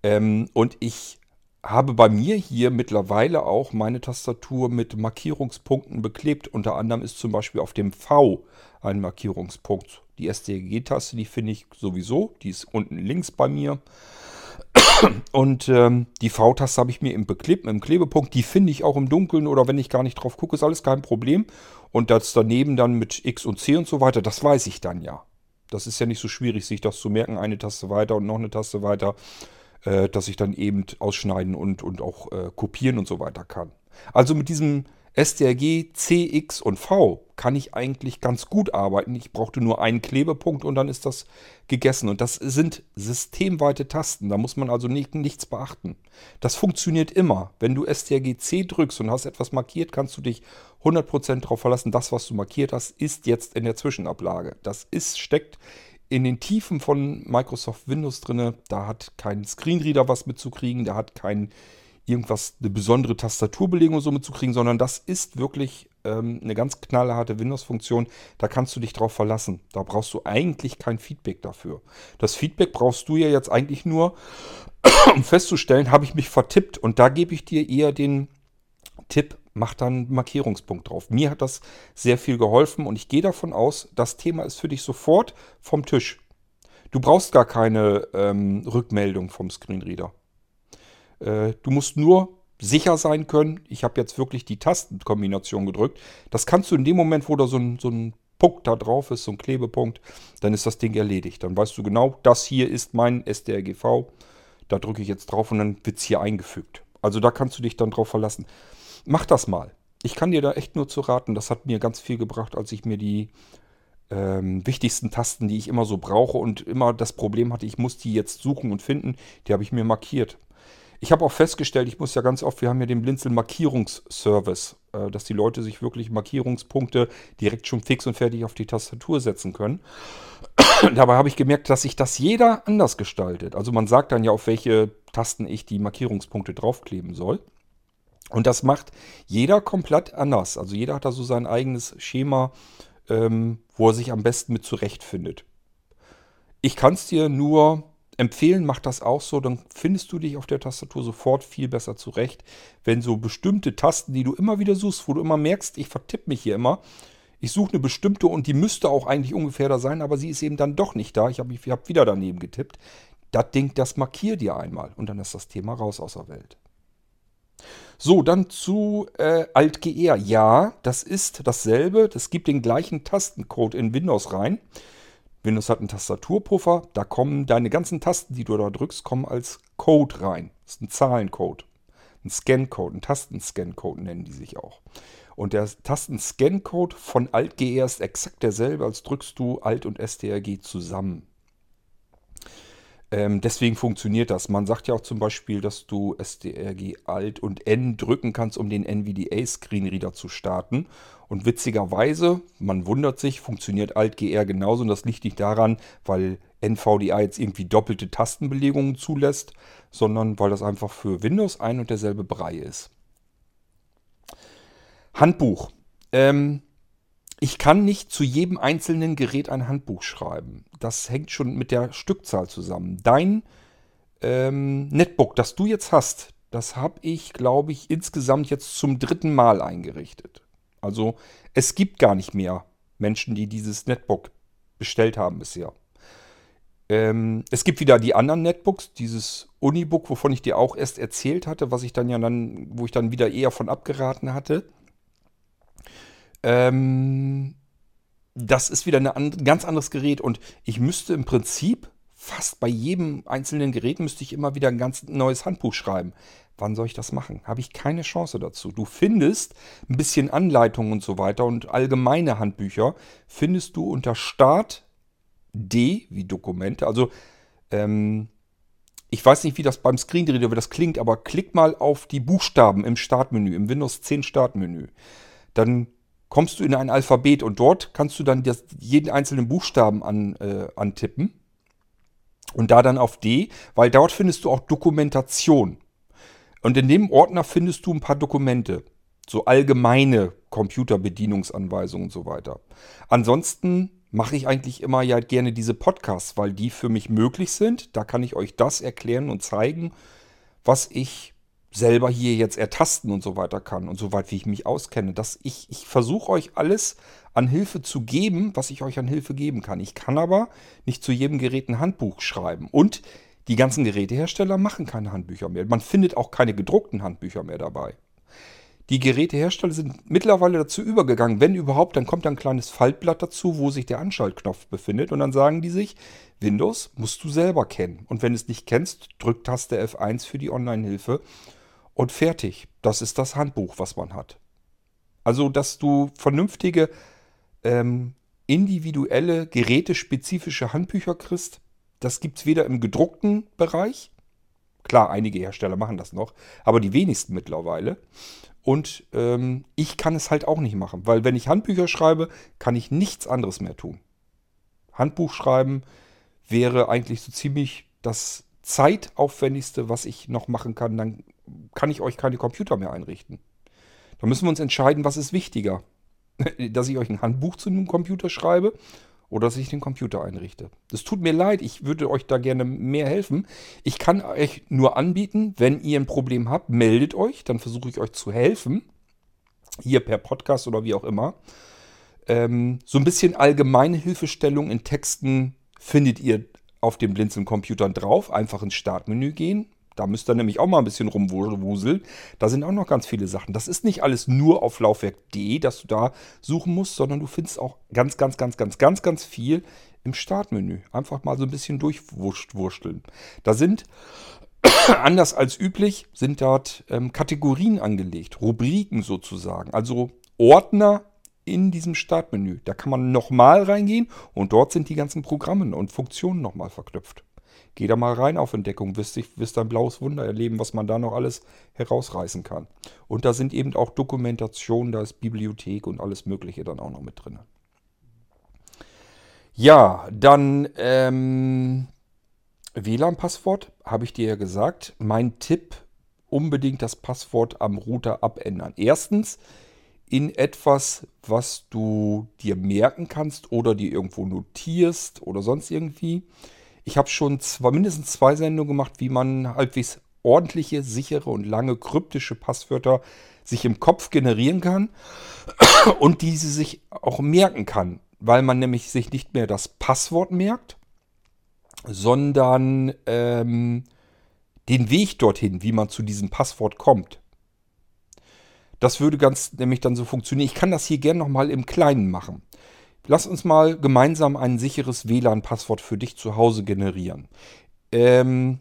Ähm, und ich habe bei mir hier mittlerweile auch meine Tastatur mit Markierungspunkten beklebt. Unter anderem ist zum Beispiel auf dem V ein Markierungspunkt. Die STRG-Taste, die finde ich sowieso. Die ist unten links bei mir. Und ähm, die V-Taste habe ich mir im beklebt, mit dem Klebepunkt. Die finde ich auch im Dunkeln oder wenn ich gar nicht drauf gucke, ist alles kein Problem. Und das daneben dann mit X und C und so weiter, das weiß ich dann ja. Das ist ja nicht so schwierig, sich das zu merken. Eine Taste weiter und noch eine Taste weiter, äh, dass ich dann eben ausschneiden und, und auch äh, kopieren und so weiter kann. Also mit diesem STRG, C, X und V kann ich eigentlich ganz gut arbeiten. Ich brauchte nur einen Klebepunkt und dann ist das gegessen. Und das sind systemweite Tasten. Da muss man also nicht, nichts beachten. Das funktioniert immer. Wenn du STRG C drückst und hast etwas markiert, kannst du dich 100% darauf verlassen, das, was du markiert hast, ist jetzt in der Zwischenablage. Das ist, steckt in den Tiefen von Microsoft Windows drin. Da hat kein Screenreader was mitzukriegen, da hat kein irgendwas, eine besondere Tastaturbelegung so mitzukriegen, sondern das ist wirklich ähm, eine ganz knallharte Windows-Funktion. Da kannst du dich drauf verlassen. Da brauchst du eigentlich kein Feedback dafür. Das Feedback brauchst du ja jetzt eigentlich nur, um festzustellen, habe ich mich vertippt. Und da gebe ich dir eher den Tipp, mach dann einen Markierungspunkt drauf. Mir hat das sehr viel geholfen und ich gehe davon aus, das Thema ist für dich sofort vom Tisch. Du brauchst gar keine ähm, Rückmeldung vom Screenreader. Äh, du musst nur sicher sein können, ich habe jetzt wirklich die Tastenkombination gedrückt. Das kannst du in dem Moment, wo da so ein, so ein Punkt da drauf ist, so ein Klebepunkt, dann ist das Ding erledigt. Dann weißt du genau, das hier ist mein SDRGV. Da drücke ich jetzt drauf und dann wird es hier eingefügt. Also da kannst du dich dann drauf verlassen. Mach das mal. Ich kann dir da echt nur zu raten. Das hat mir ganz viel gebracht, als ich mir die ähm, wichtigsten Tasten, die ich immer so brauche und immer das Problem hatte, ich muss die jetzt suchen und finden, die habe ich mir markiert. Ich habe auch festgestellt, ich muss ja ganz oft, wir haben ja den Blinzeln-Markierungsservice, äh, dass die Leute sich wirklich Markierungspunkte direkt schon fix und fertig auf die Tastatur setzen können. Dabei habe ich gemerkt, dass sich das jeder anders gestaltet. Also man sagt dann ja, auf welche Tasten ich die Markierungspunkte draufkleben soll. Und das macht jeder komplett anders. Also jeder hat da so sein eigenes Schema, ähm, wo er sich am besten mit zurechtfindet. Ich kann es dir nur empfehlen, mach das auch so, dann findest du dich auf der Tastatur sofort viel besser zurecht. Wenn so bestimmte Tasten, die du immer wieder suchst, wo du immer merkst, ich vertippe mich hier immer, ich suche eine bestimmte und die müsste auch eigentlich ungefähr da sein, aber sie ist eben dann doch nicht da. Ich habe hab wieder daneben getippt. Das Ding, das markier dir einmal und dann ist das Thema raus aus der Welt. So, dann zu äh, Alt-GR. Ja, das ist dasselbe. Das gibt den gleichen Tastencode in Windows rein. Windows hat einen Tastaturpuffer. Da kommen deine ganzen Tasten, die du da drückst, kommen als Code rein. Das ist ein Zahlencode. Ein Scancode, ein Tastenscancode nennen die sich auch. Und der Tastenscancode von Alt-GR ist exakt derselbe, als drückst du Alt und STRG zusammen. Ähm, deswegen funktioniert das. Man sagt ja auch zum Beispiel, dass du SDRG Alt und N drücken kannst, um den NVDA Screenreader zu starten. Und witzigerweise, man wundert sich, funktioniert Alt GR genauso. Und das liegt nicht daran, weil NVDA jetzt irgendwie doppelte Tastenbelegungen zulässt, sondern weil das einfach für Windows ein und derselbe Brei ist. Handbuch. Ähm, ich kann nicht zu jedem einzelnen Gerät ein Handbuch schreiben. Das hängt schon mit der Stückzahl zusammen. Dein ähm, Netbook, das du jetzt hast, das habe ich, glaube ich, insgesamt jetzt zum dritten Mal eingerichtet. Also es gibt gar nicht mehr Menschen, die dieses Netbook bestellt haben bisher. Ähm, es gibt wieder die anderen Netbooks, dieses Unibook, wovon ich dir auch erst erzählt hatte, was ich dann ja dann, wo ich dann wieder eher von abgeraten hatte. Ähm, das ist wieder ein and ganz anderes Gerät und ich müsste im Prinzip fast bei jedem einzelnen Gerät müsste ich immer wieder ein ganz neues Handbuch schreiben. Wann soll ich das machen? Habe ich keine Chance dazu. Du findest ein bisschen Anleitungen und so weiter und allgemeine Handbücher findest du unter Start D wie Dokumente. Also ähm, ich weiß nicht, wie das beim Screenreader wie das klingt, aber klick mal auf die Buchstaben im Startmenü, im Windows 10 Startmenü. Dann kommst du in ein Alphabet und dort kannst du dann das, jeden einzelnen Buchstaben an, äh, antippen. Und da dann auf D, weil dort findest du auch Dokumentation. Und in dem Ordner findest du ein paar Dokumente. So allgemeine Computerbedienungsanweisungen und so weiter. Ansonsten mache ich eigentlich immer ja gerne diese Podcasts, weil die für mich möglich sind. Da kann ich euch das erklären und zeigen, was ich selber hier jetzt ertasten und so weiter kann und so weit wie ich mich auskenne. Dass ich, ich versuche euch alles an Hilfe zu geben, was ich euch an Hilfe geben kann. Ich kann aber nicht zu jedem Gerät ein Handbuch schreiben. Und die ganzen Gerätehersteller machen keine Handbücher mehr. Man findet auch keine gedruckten Handbücher mehr dabei. Die Gerätehersteller sind mittlerweile dazu übergegangen, wenn überhaupt, dann kommt ein kleines Faltblatt dazu, wo sich der Anschaltknopf befindet und dann sagen die sich, Windows musst du selber kennen. Und wenn du es nicht kennst, drück Taste F1 für die Online-Hilfe und fertig. Das ist das Handbuch, was man hat. Also, dass du vernünftige, ähm, individuelle, gerätespezifische Handbücher kriegst, das gibt es weder im gedruckten Bereich, klar, einige Hersteller machen das noch, aber die wenigsten mittlerweile. Und ähm, ich kann es halt auch nicht machen, weil wenn ich Handbücher schreibe, kann ich nichts anderes mehr tun. Handbuch schreiben wäre eigentlich so ziemlich das zeitaufwendigste, was ich noch machen kann. Dann kann ich euch keine Computer mehr einrichten. Da müssen wir uns entscheiden, was ist wichtiger. Dass ich euch ein Handbuch zu einem Computer schreibe oder dass ich den Computer einrichte. Das tut mir leid, ich würde euch da gerne mehr helfen. Ich kann euch nur anbieten, wenn ihr ein Problem habt, meldet euch, dann versuche ich euch zu helfen. Hier per Podcast oder wie auch immer. Ähm, so ein bisschen allgemeine Hilfestellung in Texten findet ihr auf den Blinzeln-Computern drauf. Einfach ins Startmenü gehen, da müsst ihr nämlich auch mal ein bisschen rumwuseln. Da sind auch noch ganz viele Sachen. Das ist nicht alles nur auf laufwerk.de, dass du da suchen musst, sondern du findest auch ganz, ganz, ganz, ganz, ganz, ganz viel im Startmenü. Einfach mal so ein bisschen durchwursteln. Da sind, anders als üblich, sind dort ähm, Kategorien angelegt, Rubriken sozusagen. Also Ordner in diesem Startmenü. Da kann man nochmal reingehen und dort sind die ganzen Programme und Funktionen nochmal verknüpft. Geh da mal rein auf Entdeckung, wirst, wirst ein blaues Wunder erleben, was man da noch alles herausreißen kann. Und da sind eben auch Dokumentationen, da ist Bibliothek und alles Mögliche dann auch noch mit drin. Ja, dann ähm, WLAN-Passwort, habe ich dir ja gesagt. Mein Tipp, unbedingt das Passwort am Router abändern. Erstens in etwas, was du dir merken kannst oder dir irgendwo notierst oder sonst irgendwie. Ich habe schon zwei, mindestens zwei Sendungen gemacht, wie man halbwegs ordentliche, sichere und lange kryptische Passwörter sich im Kopf generieren kann und diese sich auch merken kann, weil man nämlich sich nicht mehr das Passwort merkt, sondern ähm, den Weg dorthin, wie man zu diesem Passwort kommt. Das würde ganz nämlich dann so funktionieren. Ich kann das hier gerne nochmal im Kleinen machen. Lass uns mal gemeinsam ein sicheres WLAN-Passwort für dich zu Hause generieren. Ähm,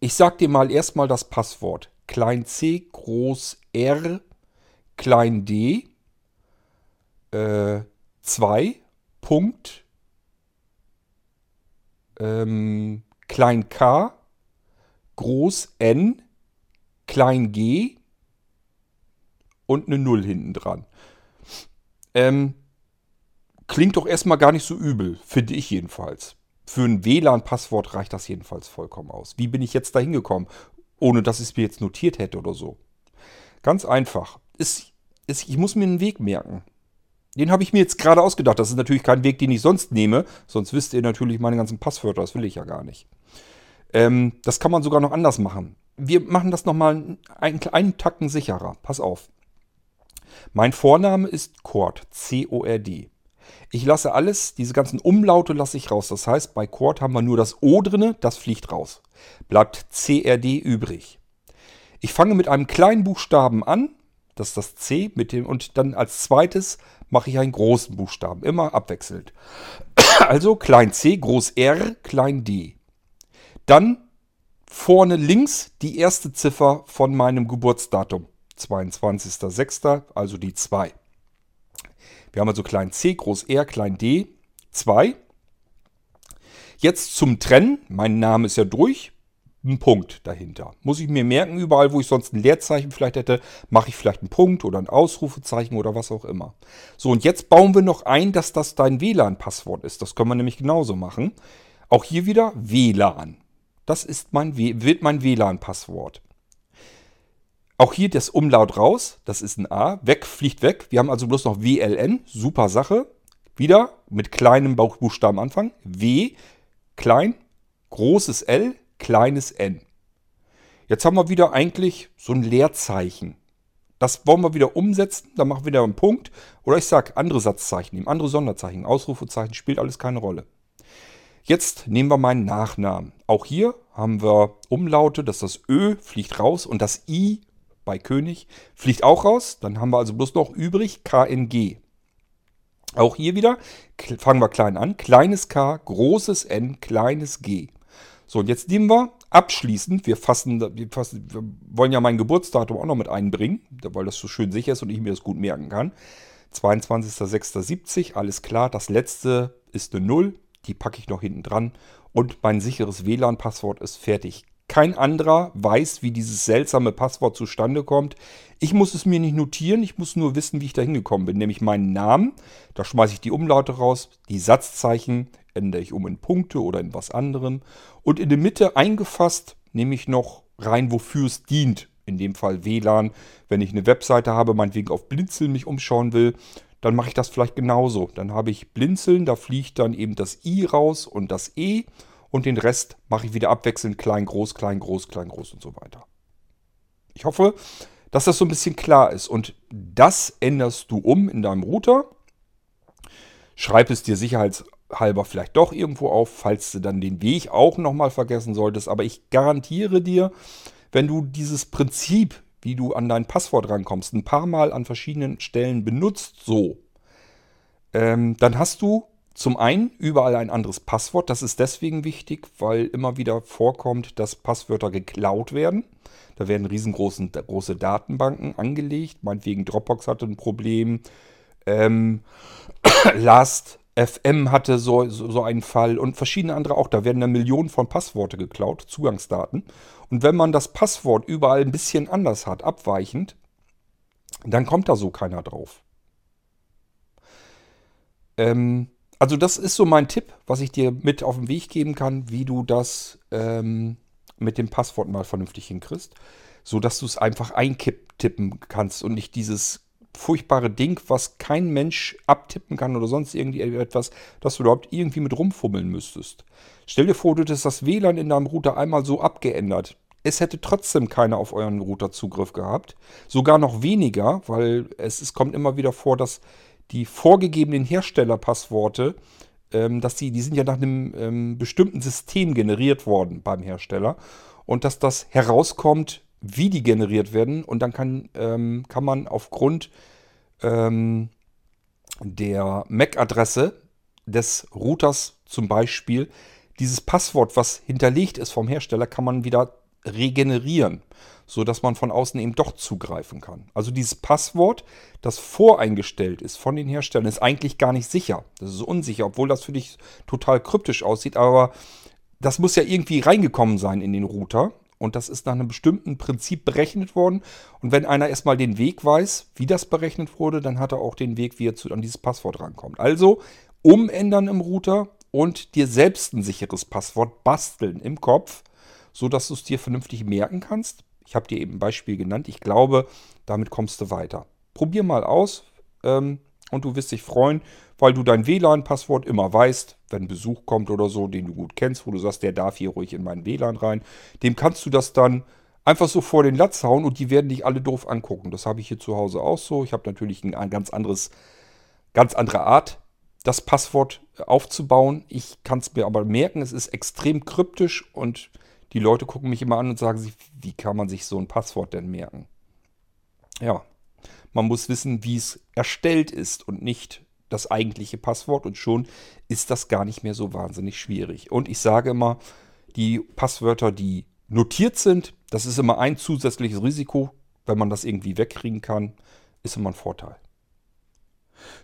ich sag dir mal erstmal das Passwort. Klein c, groß R, klein d, äh, 2, Punkt, ähm, klein k, groß N, klein g und eine 0 hinten dran. Ähm, klingt doch erstmal gar nicht so übel, finde ich jedenfalls. Für ein WLAN-Passwort reicht das jedenfalls vollkommen aus. Wie bin ich jetzt da hingekommen, ohne dass ich es mir jetzt notiert hätte oder so? Ganz einfach. Ist, ist, ich muss mir einen Weg merken. Den habe ich mir jetzt gerade ausgedacht. Das ist natürlich kein Weg, den ich sonst nehme. Sonst wisst ihr natürlich meine ganzen Passwörter. Das will ich ja gar nicht. Ähm, das kann man sogar noch anders machen. Wir machen das nochmal einen, einen Tacken sicherer. Pass auf. Mein Vorname ist Cord. C-O-R-D. Ich lasse alles, diese ganzen Umlaute lasse ich raus. Das heißt, bei Cord haben wir nur das O drinne, das fliegt raus. Bleibt CRD übrig. Ich fange mit einem kleinen Buchstaben an, das ist das C, mit dem, und dann als zweites mache ich einen großen Buchstaben, immer abwechselnd. Also klein c, groß R, klein d. Dann vorne links die erste Ziffer von meinem Geburtsdatum. 22.06., also die 2. Wir haben also klein c, groß R, klein d, 2. Jetzt zum Trennen. Mein Name ist ja durch ein Punkt dahinter. Muss ich mir merken, überall, wo ich sonst ein Leerzeichen vielleicht hätte, mache ich vielleicht einen Punkt oder ein Ausrufezeichen oder was auch immer. So, und jetzt bauen wir noch ein, dass das dein WLAN-Passwort ist. Das können wir nämlich genauso machen. Auch hier wieder WLAN. Das ist mein, wird mein WLAN-Passwort. Auch hier das Umlaut raus, das ist ein A, weg, fliegt weg. Wir haben also bloß noch WLN, super Sache. Wieder mit kleinem Bauchbuchstaben anfangen. W, klein, großes L, kleines n. Jetzt haben wir wieder eigentlich so ein Leerzeichen. Das wollen wir wieder umsetzen, dann machen wir wieder einen Punkt. Oder ich sage andere Satzzeichen nehmen, andere Sonderzeichen, Ausrufezeichen, spielt alles keine Rolle. Jetzt nehmen wir meinen Nachnamen. Auch hier haben wir Umlaute, dass das Ö fliegt raus und das I bei König fliegt auch raus. Dann haben wir also bloß noch übrig KNG. Auch hier wieder fangen wir klein an. Kleines K, großes N, kleines G. So, und jetzt nehmen wir abschließend, wir fassen, wir fassen, wir wollen ja mein Geburtsdatum auch noch mit einbringen, weil das so schön sicher ist und ich mir das gut merken kann. 22.06.70, alles klar. Das letzte ist eine 0, die packe ich noch hinten dran. Und mein sicheres WLAN-Passwort ist fertig. Kein anderer weiß, wie dieses seltsame Passwort zustande kommt. Ich muss es mir nicht notieren, ich muss nur wissen, wie ich da hingekommen bin. Nämlich meinen Namen, da schmeiße ich die Umlaute raus, die Satzzeichen ändere ich um in Punkte oder in was anderem. Und in der Mitte eingefasst nehme ich noch rein, wofür es dient. In dem Fall WLAN. Wenn ich eine Webseite habe, meinetwegen auf Blinzeln mich umschauen will, dann mache ich das vielleicht genauso. Dann habe ich Blinzeln, da fliegt dann eben das I raus und das E und den Rest mache ich wieder abwechselnd klein, groß, klein, groß, klein, groß und so weiter. Ich hoffe, dass das so ein bisschen klar ist und das änderst du um in deinem Router. Schreib es dir sicherheitshalber vielleicht doch irgendwo auf, falls du dann den Weg auch nochmal vergessen solltest. Aber ich garantiere dir, wenn du dieses Prinzip, wie du an dein Passwort rankommst, ein paar Mal an verschiedenen Stellen benutzt, so, ähm, dann hast du zum einen überall ein anderes Passwort. Das ist deswegen wichtig, weil immer wieder vorkommt, dass Passwörter geklaut werden. Da werden riesengroße große Datenbanken angelegt. Meinetwegen Dropbox hatte ein Problem. Ähm, Last FM hatte so, so, so, einen Fall und verschiedene andere auch. Da werden dann Millionen von Passworte geklaut, Zugangsdaten. Und wenn man das Passwort überall ein bisschen anders hat, abweichend, dann kommt da so keiner drauf. Ähm, also das ist so mein Tipp, was ich dir mit auf den Weg geben kann, wie du das ähm, mit dem Passwort mal vernünftig hinkriegst, so dass du es einfach eintippen kannst und nicht dieses furchtbare Ding, was kein Mensch abtippen kann oder sonst irgendwie etwas, dass du überhaupt irgendwie mit rumfummeln müsstest. Stell dir vor, du hättest das WLAN in deinem Router einmal so abgeändert. Es hätte trotzdem keiner auf euren Router Zugriff gehabt. Sogar noch weniger, weil es, es kommt immer wieder vor, dass die vorgegebenen Herstellerpassworte, ähm, dass die, die sind ja nach einem ähm, bestimmten System generiert worden beim Hersteller. Und dass das herauskommt wie die generiert werden. Und dann kann, ähm, kann man aufgrund ähm, der MAC-Adresse des Routers zum Beispiel dieses Passwort, was hinterlegt ist vom Hersteller, kann man wieder regenerieren, sodass man von außen eben doch zugreifen kann. Also dieses Passwort, das voreingestellt ist von den Herstellern, ist eigentlich gar nicht sicher. Das ist unsicher, obwohl das für dich total kryptisch aussieht, aber das muss ja irgendwie reingekommen sein in den Router. Und das ist nach einem bestimmten Prinzip berechnet worden. Und wenn einer erstmal den Weg weiß, wie das berechnet wurde, dann hat er auch den Weg, wie er zu, an dieses Passwort rankommt. Also umändern im Router und dir selbst ein sicheres Passwort basteln im Kopf, sodass du es dir vernünftig merken kannst. Ich habe dir eben ein Beispiel genannt. Ich glaube, damit kommst du weiter. Probier mal aus ähm, und du wirst dich freuen, weil du dein WLAN-Passwort immer weißt, wenn Besuch kommt oder so, den du gut kennst, wo du sagst, der darf hier ruhig in meinen WLAN rein. Dem kannst du das dann einfach so vor den Latz hauen und die werden dich alle doof angucken. Das habe ich hier zu Hause auch so. Ich habe natürlich ein ganz anderes, ganz andere Art, das Passwort aufzubauen. Ich kann es mir aber merken, es ist extrem kryptisch und die Leute gucken mich immer an und sagen sich, wie kann man sich so ein Passwort denn merken? Ja, man muss wissen, wie es erstellt ist und nicht das eigentliche Passwort und schon ist das gar nicht mehr so wahnsinnig schwierig. Und ich sage immer, die Passwörter, die notiert sind, das ist immer ein zusätzliches Risiko. Wenn man das irgendwie wegkriegen kann, ist immer ein Vorteil.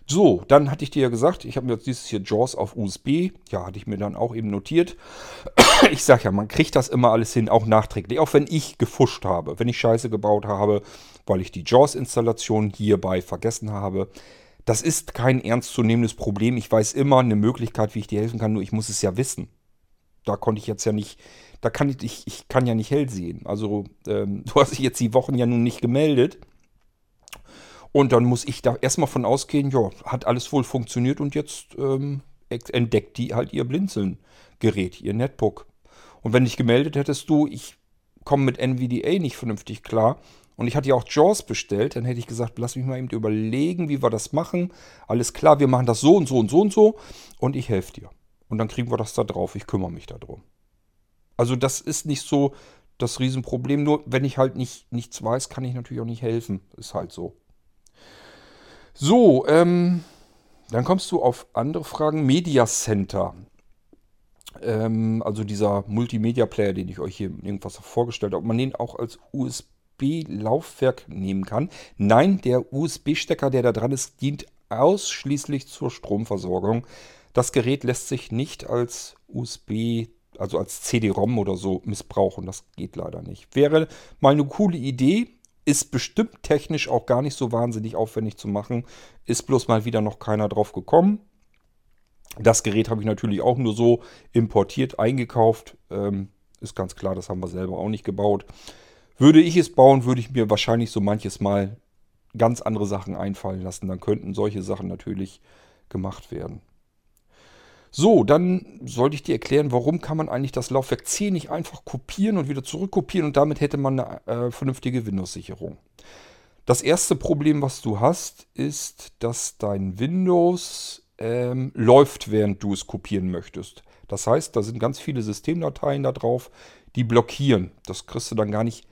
So, dann hatte ich dir ja gesagt, ich habe mir jetzt dieses hier JAWS auf USB, ja, hatte ich mir dann auch eben notiert. Ich sage ja, man kriegt das immer alles hin, auch nachträglich, auch wenn ich gefuscht habe, wenn ich Scheiße gebaut habe, weil ich die JAWS-Installation hierbei vergessen habe. Das ist kein ernstzunehmendes Problem. Ich weiß immer eine Möglichkeit, wie ich dir helfen kann, nur ich muss es ja wissen. Da konnte ich jetzt ja nicht, da kann ich, ich, ich kann ja nicht hell sehen. Also, ähm, du hast dich jetzt die Wochen ja nun nicht gemeldet. Und dann muss ich da erstmal von ausgehen, ja, hat alles wohl funktioniert und jetzt ähm, entdeckt die halt ihr Blinzeln-Gerät, ihr Netbook. Und wenn dich gemeldet hättest du, ich komme mit NVDA nicht vernünftig klar und ich hatte ja auch JAWS bestellt, dann hätte ich gesagt, lass mich mal eben überlegen, wie wir das machen. Alles klar, wir machen das so und so und so und so und ich helfe dir. Und dann kriegen wir das da drauf, ich kümmere mich darum. Also das ist nicht so das Riesenproblem, nur wenn ich halt nicht, nichts weiß, kann ich natürlich auch nicht helfen. Ist halt so. So, ähm, dann kommst du auf andere Fragen. Media Center. Ähm, also dieser Multimedia-Player, den ich euch hier irgendwas vorgestellt habe, ob man den auch als USB-Laufwerk nehmen kann. Nein, der USB-Stecker, der da dran ist, dient ausschließlich zur Stromversorgung. Das Gerät lässt sich nicht als USB, also als CD-ROM oder so missbrauchen. Das geht leider nicht. Wäre mal eine coole Idee, ist bestimmt technisch auch gar nicht so wahnsinnig aufwendig zu machen. Ist bloß mal wieder noch keiner drauf gekommen. Das Gerät habe ich natürlich auch nur so importiert, eingekauft. Ähm, ist ganz klar, das haben wir selber auch nicht gebaut. Würde ich es bauen, würde ich mir wahrscheinlich so manches Mal ganz andere Sachen einfallen lassen. Dann könnten solche Sachen natürlich gemacht werden. So, dann sollte ich dir erklären, warum kann man eigentlich das Laufwerk C nicht einfach kopieren und wieder zurückkopieren und damit hätte man eine äh, vernünftige Windows-Sicherung. Das erste Problem, was du hast, ist, dass dein Windows ähm, läuft, während du es kopieren möchtest. Das heißt, da sind ganz viele Systemdateien da drauf, die blockieren. Das kriegst du dann gar nicht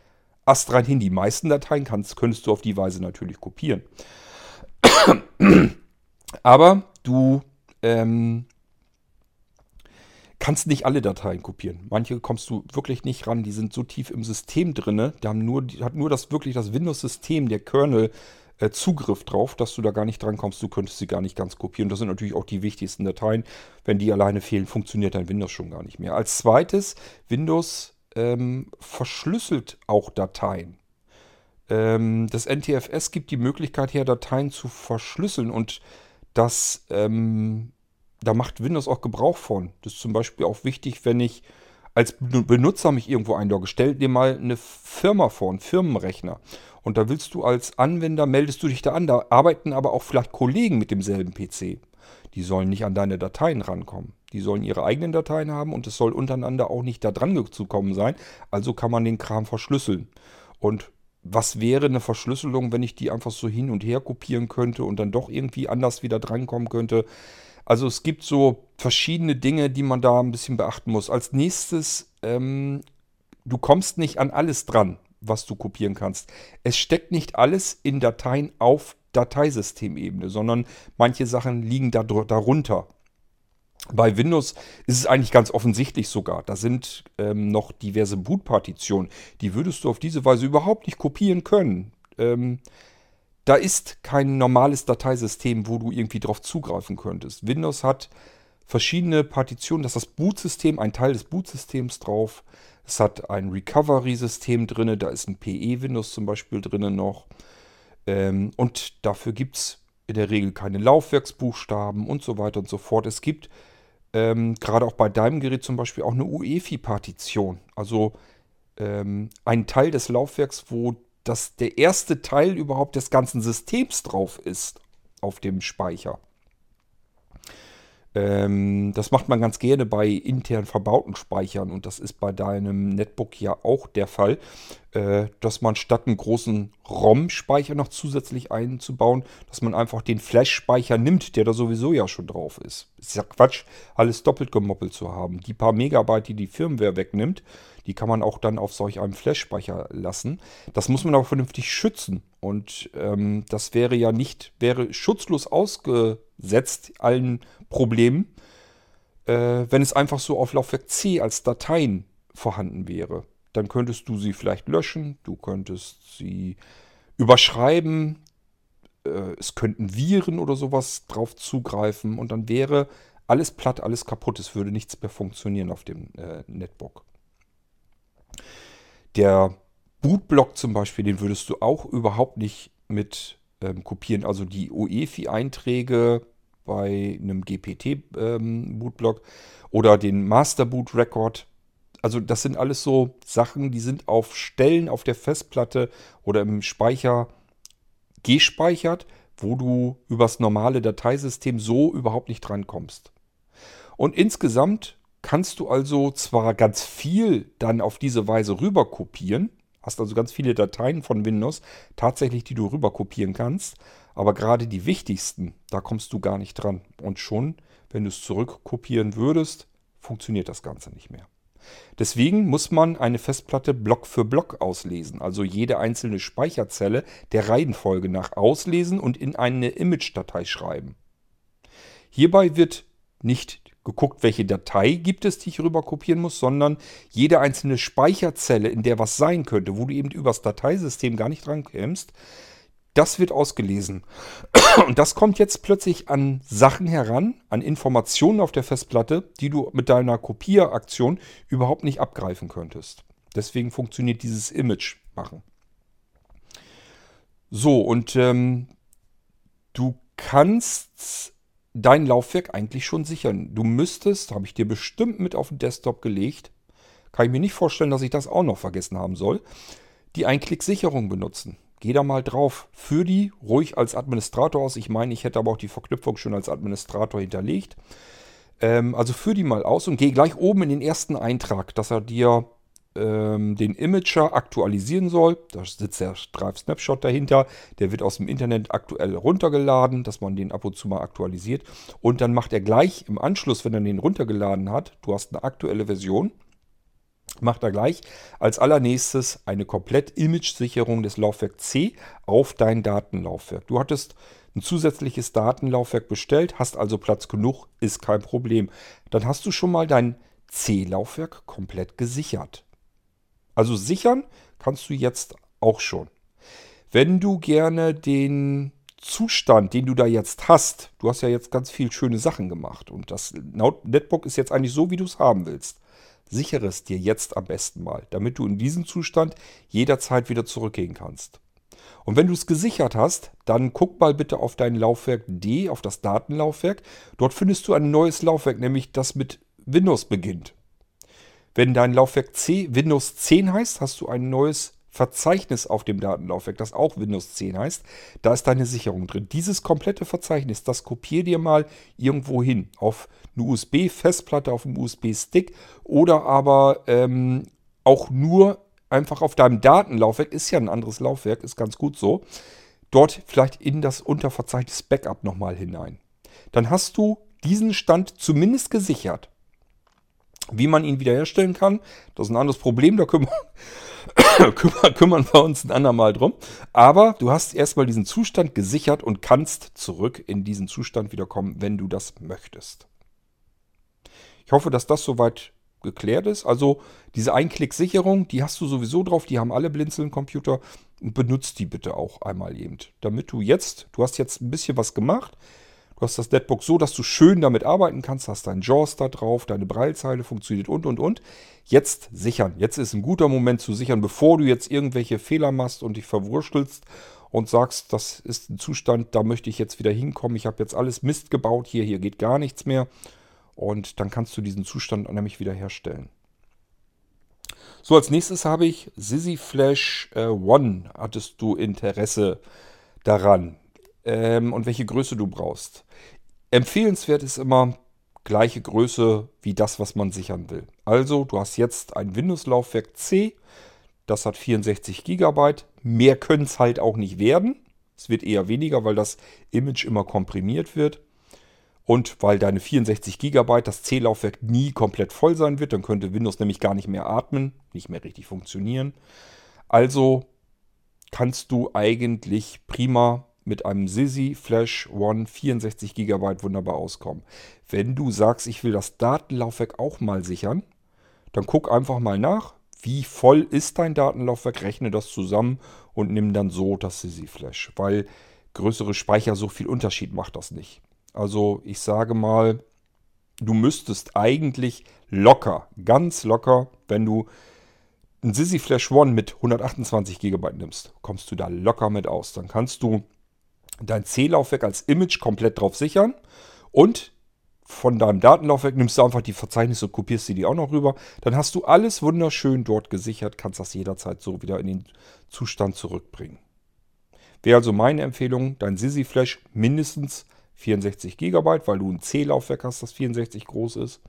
astrein hin. Die meisten Dateien kannst, könntest du auf die Weise natürlich kopieren. Aber du ähm, kannst nicht alle Dateien kopieren. Manche kommst du wirklich nicht ran, die sind so tief im System drin, da haben nur, die, hat nur das wirklich das Windows-System, der Kernel, äh, Zugriff drauf, dass du da gar nicht dran kommst. Du könntest sie gar nicht ganz kopieren. Das sind natürlich auch die wichtigsten Dateien. Wenn die alleine fehlen, funktioniert dein Windows schon gar nicht mehr. Als zweites, Windows ähm, verschlüsselt auch Dateien. Ähm, das NTFS gibt die Möglichkeit her, Dateien zu verschlüsseln und das ähm, da macht Windows auch Gebrauch von. Das ist zum Beispiel auch wichtig, wenn ich als Benutzer mich irgendwo einlogge. Stell dir mal eine Firma vor, einen Firmenrechner. Und da willst du als Anwender, meldest du dich da an. Da arbeiten aber auch vielleicht Kollegen mit demselben PC. Die sollen nicht an deine Dateien rankommen. Die sollen ihre eigenen Dateien haben und es soll untereinander auch nicht da dran zu sein. Also kann man den Kram verschlüsseln. Und was wäre eine Verschlüsselung, wenn ich die einfach so hin und her kopieren könnte und dann doch irgendwie anders wieder drankommen könnte? Also es gibt so verschiedene Dinge, die man da ein bisschen beachten muss. Als nächstes, ähm, du kommst nicht an alles dran. was du kopieren kannst. Es steckt nicht alles in Dateien auf Dateisystemebene, sondern manche Sachen liegen da, darunter. Bei Windows ist es eigentlich ganz offensichtlich sogar. Da sind ähm, noch diverse Bootpartitionen. Die würdest du auf diese Weise überhaupt nicht kopieren können. Ähm, da ist kein normales Dateisystem, wo du irgendwie drauf zugreifen könntest. Windows hat verschiedene Partitionen. Das ist das Bootsystem, ein Teil des Bootsystems drauf. Es hat ein Recovery-System drin. Da ist ein PE-Windows zum Beispiel drin noch. Ähm, und dafür gibt es in der Regel keine Laufwerksbuchstaben und so weiter und so fort. Es gibt ähm, gerade auch bei deinem Gerät zum Beispiel auch eine UEFI-Partition. Also ähm, ein Teil des Laufwerks, wo das der erste Teil überhaupt des ganzen Systems drauf ist auf dem Speicher. Ähm, das macht man ganz gerne bei intern verbauten Speichern und das ist bei deinem Netbook ja auch der Fall, äh, dass man statt einen großen ROM-Speicher noch zusätzlich einzubauen, dass man einfach den Flash-Speicher nimmt, der da sowieso ja schon drauf ist. Ist ja Quatsch, alles doppelt gemoppelt zu haben. Die paar Megabyte, die die Firmware wegnimmt, die kann man auch dann auf solch einem Flash-Speicher lassen. Das muss man aber vernünftig schützen und ähm, das wäre ja nicht, wäre schutzlos ausgesetzt allen Problemen, äh, wenn es einfach so auf Laufwerk C als Dateien vorhanden wäre. Dann könntest du sie vielleicht löschen, du könntest sie überschreiben, äh, es könnten Viren oder sowas drauf zugreifen und dann wäre alles platt, alles kaputt, es würde nichts mehr funktionieren auf dem äh, Netbook. Der Bootblock zum Beispiel, den würdest du auch überhaupt nicht mit ähm, kopieren. Also die UEFI-Einträge bei einem GPT-Bootblock ähm, oder den Master Boot Record. Also das sind alles so Sachen, die sind auf Stellen auf der Festplatte oder im Speicher gespeichert, wo du übers normale Dateisystem so überhaupt nicht drankommst. Und insgesamt kannst du also zwar ganz viel dann auf diese Weise rüber kopieren, hast also ganz viele Dateien von Windows tatsächlich, die du rüber kopieren kannst, aber gerade die wichtigsten, da kommst du gar nicht dran. Und schon, wenn du es zurückkopieren würdest, funktioniert das Ganze nicht mehr. Deswegen muss man eine Festplatte Block für Block auslesen, also jede einzelne Speicherzelle der Reihenfolge nach auslesen und in eine Image-Datei schreiben. Hierbei wird nicht geguckt, welche Datei gibt es, die ich rüber kopieren muss, sondern jede einzelne Speicherzelle, in der was sein könnte, wo du eben übers Dateisystem gar nicht drankommst, das wird ausgelesen. Und das kommt jetzt plötzlich an Sachen heran, an Informationen auf der Festplatte, die du mit deiner Kopieraktion überhaupt nicht abgreifen könntest. Deswegen funktioniert dieses Image machen. So, und ähm, du kannst dein Laufwerk eigentlich schon sichern. Du müsstest, habe ich dir bestimmt mit auf den Desktop gelegt, kann ich mir nicht vorstellen, dass ich das auch noch vergessen haben soll, die Einklick-Sicherung benutzen. Geh da mal drauf. Führ die ruhig als Administrator aus. Ich meine, ich hätte aber auch die Verknüpfung schon als Administrator hinterlegt. Ähm, also führ die mal aus und geh gleich oben in den ersten Eintrag, dass er dir ähm, den Imager aktualisieren soll. Da sitzt der Drive Snapshot dahinter. Der wird aus dem Internet aktuell runtergeladen, dass man den ab und zu mal aktualisiert. Und dann macht er gleich im Anschluss, wenn er den runtergeladen hat, du hast eine aktuelle Version, macht er gleich als allernächstes eine komplett Image-Sicherung des Laufwerk C auf dein Datenlaufwerk. Du hattest ein zusätzliches Datenlaufwerk bestellt, hast also Platz genug, ist kein Problem. Dann hast du schon mal dein C-Laufwerk komplett gesichert. Also sichern kannst du jetzt auch schon. Wenn du gerne den Zustand, den du da jetzt hast, du hast ja jetzt ganz viel schöne Sachen gemacht und das Netbook ist jetzt eigentlich so, wie du es haben willst. Sichere es dir jetzt am besten mal, damit du in diesen Zustand jederzeit wieder zurückgehen kannst. Und wenn du es gesichert hast, dann guck mal bitte auf dein Laufwerk D, auf das Datenlaufwerk. Dort findest du ein neues Laufwerk, nämlich das mit Windows beginnt. Wenn dein Laufwerk C Windows 10 heißt, hast du ein neues Verzeichnis auf dem Datenlaufwerk, das auch Windows 10 heißt. Da ist deine Sicherung drin. Dieses komplette Verzeichnis, das kopier dir mal irgendwo hin. Auf eine USB-Festplatte, auf einem USB-Stick oder aber ähm, auch nur einfach auf deinem Datenlaufwerk. Ist ja ein anderes Laufwerk, ist ganz gut so. Dort vielleicht in das Unterverzeichnis Backup nochmal hinein. Dann hast du diesen Stand zumindest gesichert. Wie man ihn wiederherstellen kann, das ist ein anderes Problem. Da können wir kümmern, kümmern wir uns ein andermal drum. Aber du hast erstmal diesen Zustand gesichert und kannst zurück in diesen Zustand wiederkommen, wenn du das möchtest. Ich hoffe, dass das soweit geklärt ist. Also diese Einklick-Sicherung, die hast du sowieso drauf, die haben alle Blinzeln-Computer. Benutzt die bitte auch einmal eben. Damit du jetzt, du hast jetzt ein bisschen was gemacht. Du hast das Netbook so, dass du schön damit arbeiten kannst, hast deinen JAWS da drauf, deine Breilzeile funktioniert und und und. Jetzt sichern. Jetzt ist ein guter Moment zu sichern, bevor du jetzt irgendwelche Fehler machst und dich verwurstelst und sagst, das ist ein Zustand, da möchte ich jetzt wieder hinkommen. Ich habe jetzt alles Mist gebaut, hier, hier geht gar nichts mehr. Und dann kannst du diesen Zustand nämlich wiederherstellen. So, als nächstes habe ich Sissy Flash äh, One. Hattest du Interesse daran? Ähm, und welche Größe du brauchst. Empfehlenswert ist immer gleiche Größe wie das, was man sichern will. Also, du hast jetzt ein Windows-Laufwerk C. Das hat 64 GB. Mehr können es halt auch nicht werden. Es wird eher weniger, weil das Image immer komprimiert wird. Und weil deine 64 GB, das C-Laufwerk nie komplett voll sein wird, dann könnte Windows nämlich gar nicht mehr atmen, nicht mehr richtig funktionieren. Also kannst du eigentlich prima mit einem Sisi Flash One 64 GB wunderbar auskommen. Wenn du sagst, ich will das Datenlaufwerk auch mal sichern, dann guck einfach mal nach, wie voll ist dein Datenlaufwerk, rechne das zusammen und nimm dann so das Sisi Flash, weil größere Speicher so viel Unterschied macht das nicht. Also ich sage mal, du müsstest eigentlich locker, ganz locker, wenn du ein Sissy Flash One mit 128 GB nimmst, kommst du da locker mit aus. Dann kannst du dein C-Laufwerk als Image komplett drauf sichern und von deinem Datenlaufwerk nimmst du einfach die Verzeichnisse und kopierst sie die auch noch rüber. Dann hast du alles wunderschön dort gesichert, kannst das jederzeit so wieder in den Zustand zurückbringen. Wäre also meine Empfehlung, dein Sissy Flash mindestens 64 GB, weil du ein C-Laufwerk hast, das 64 groß ist.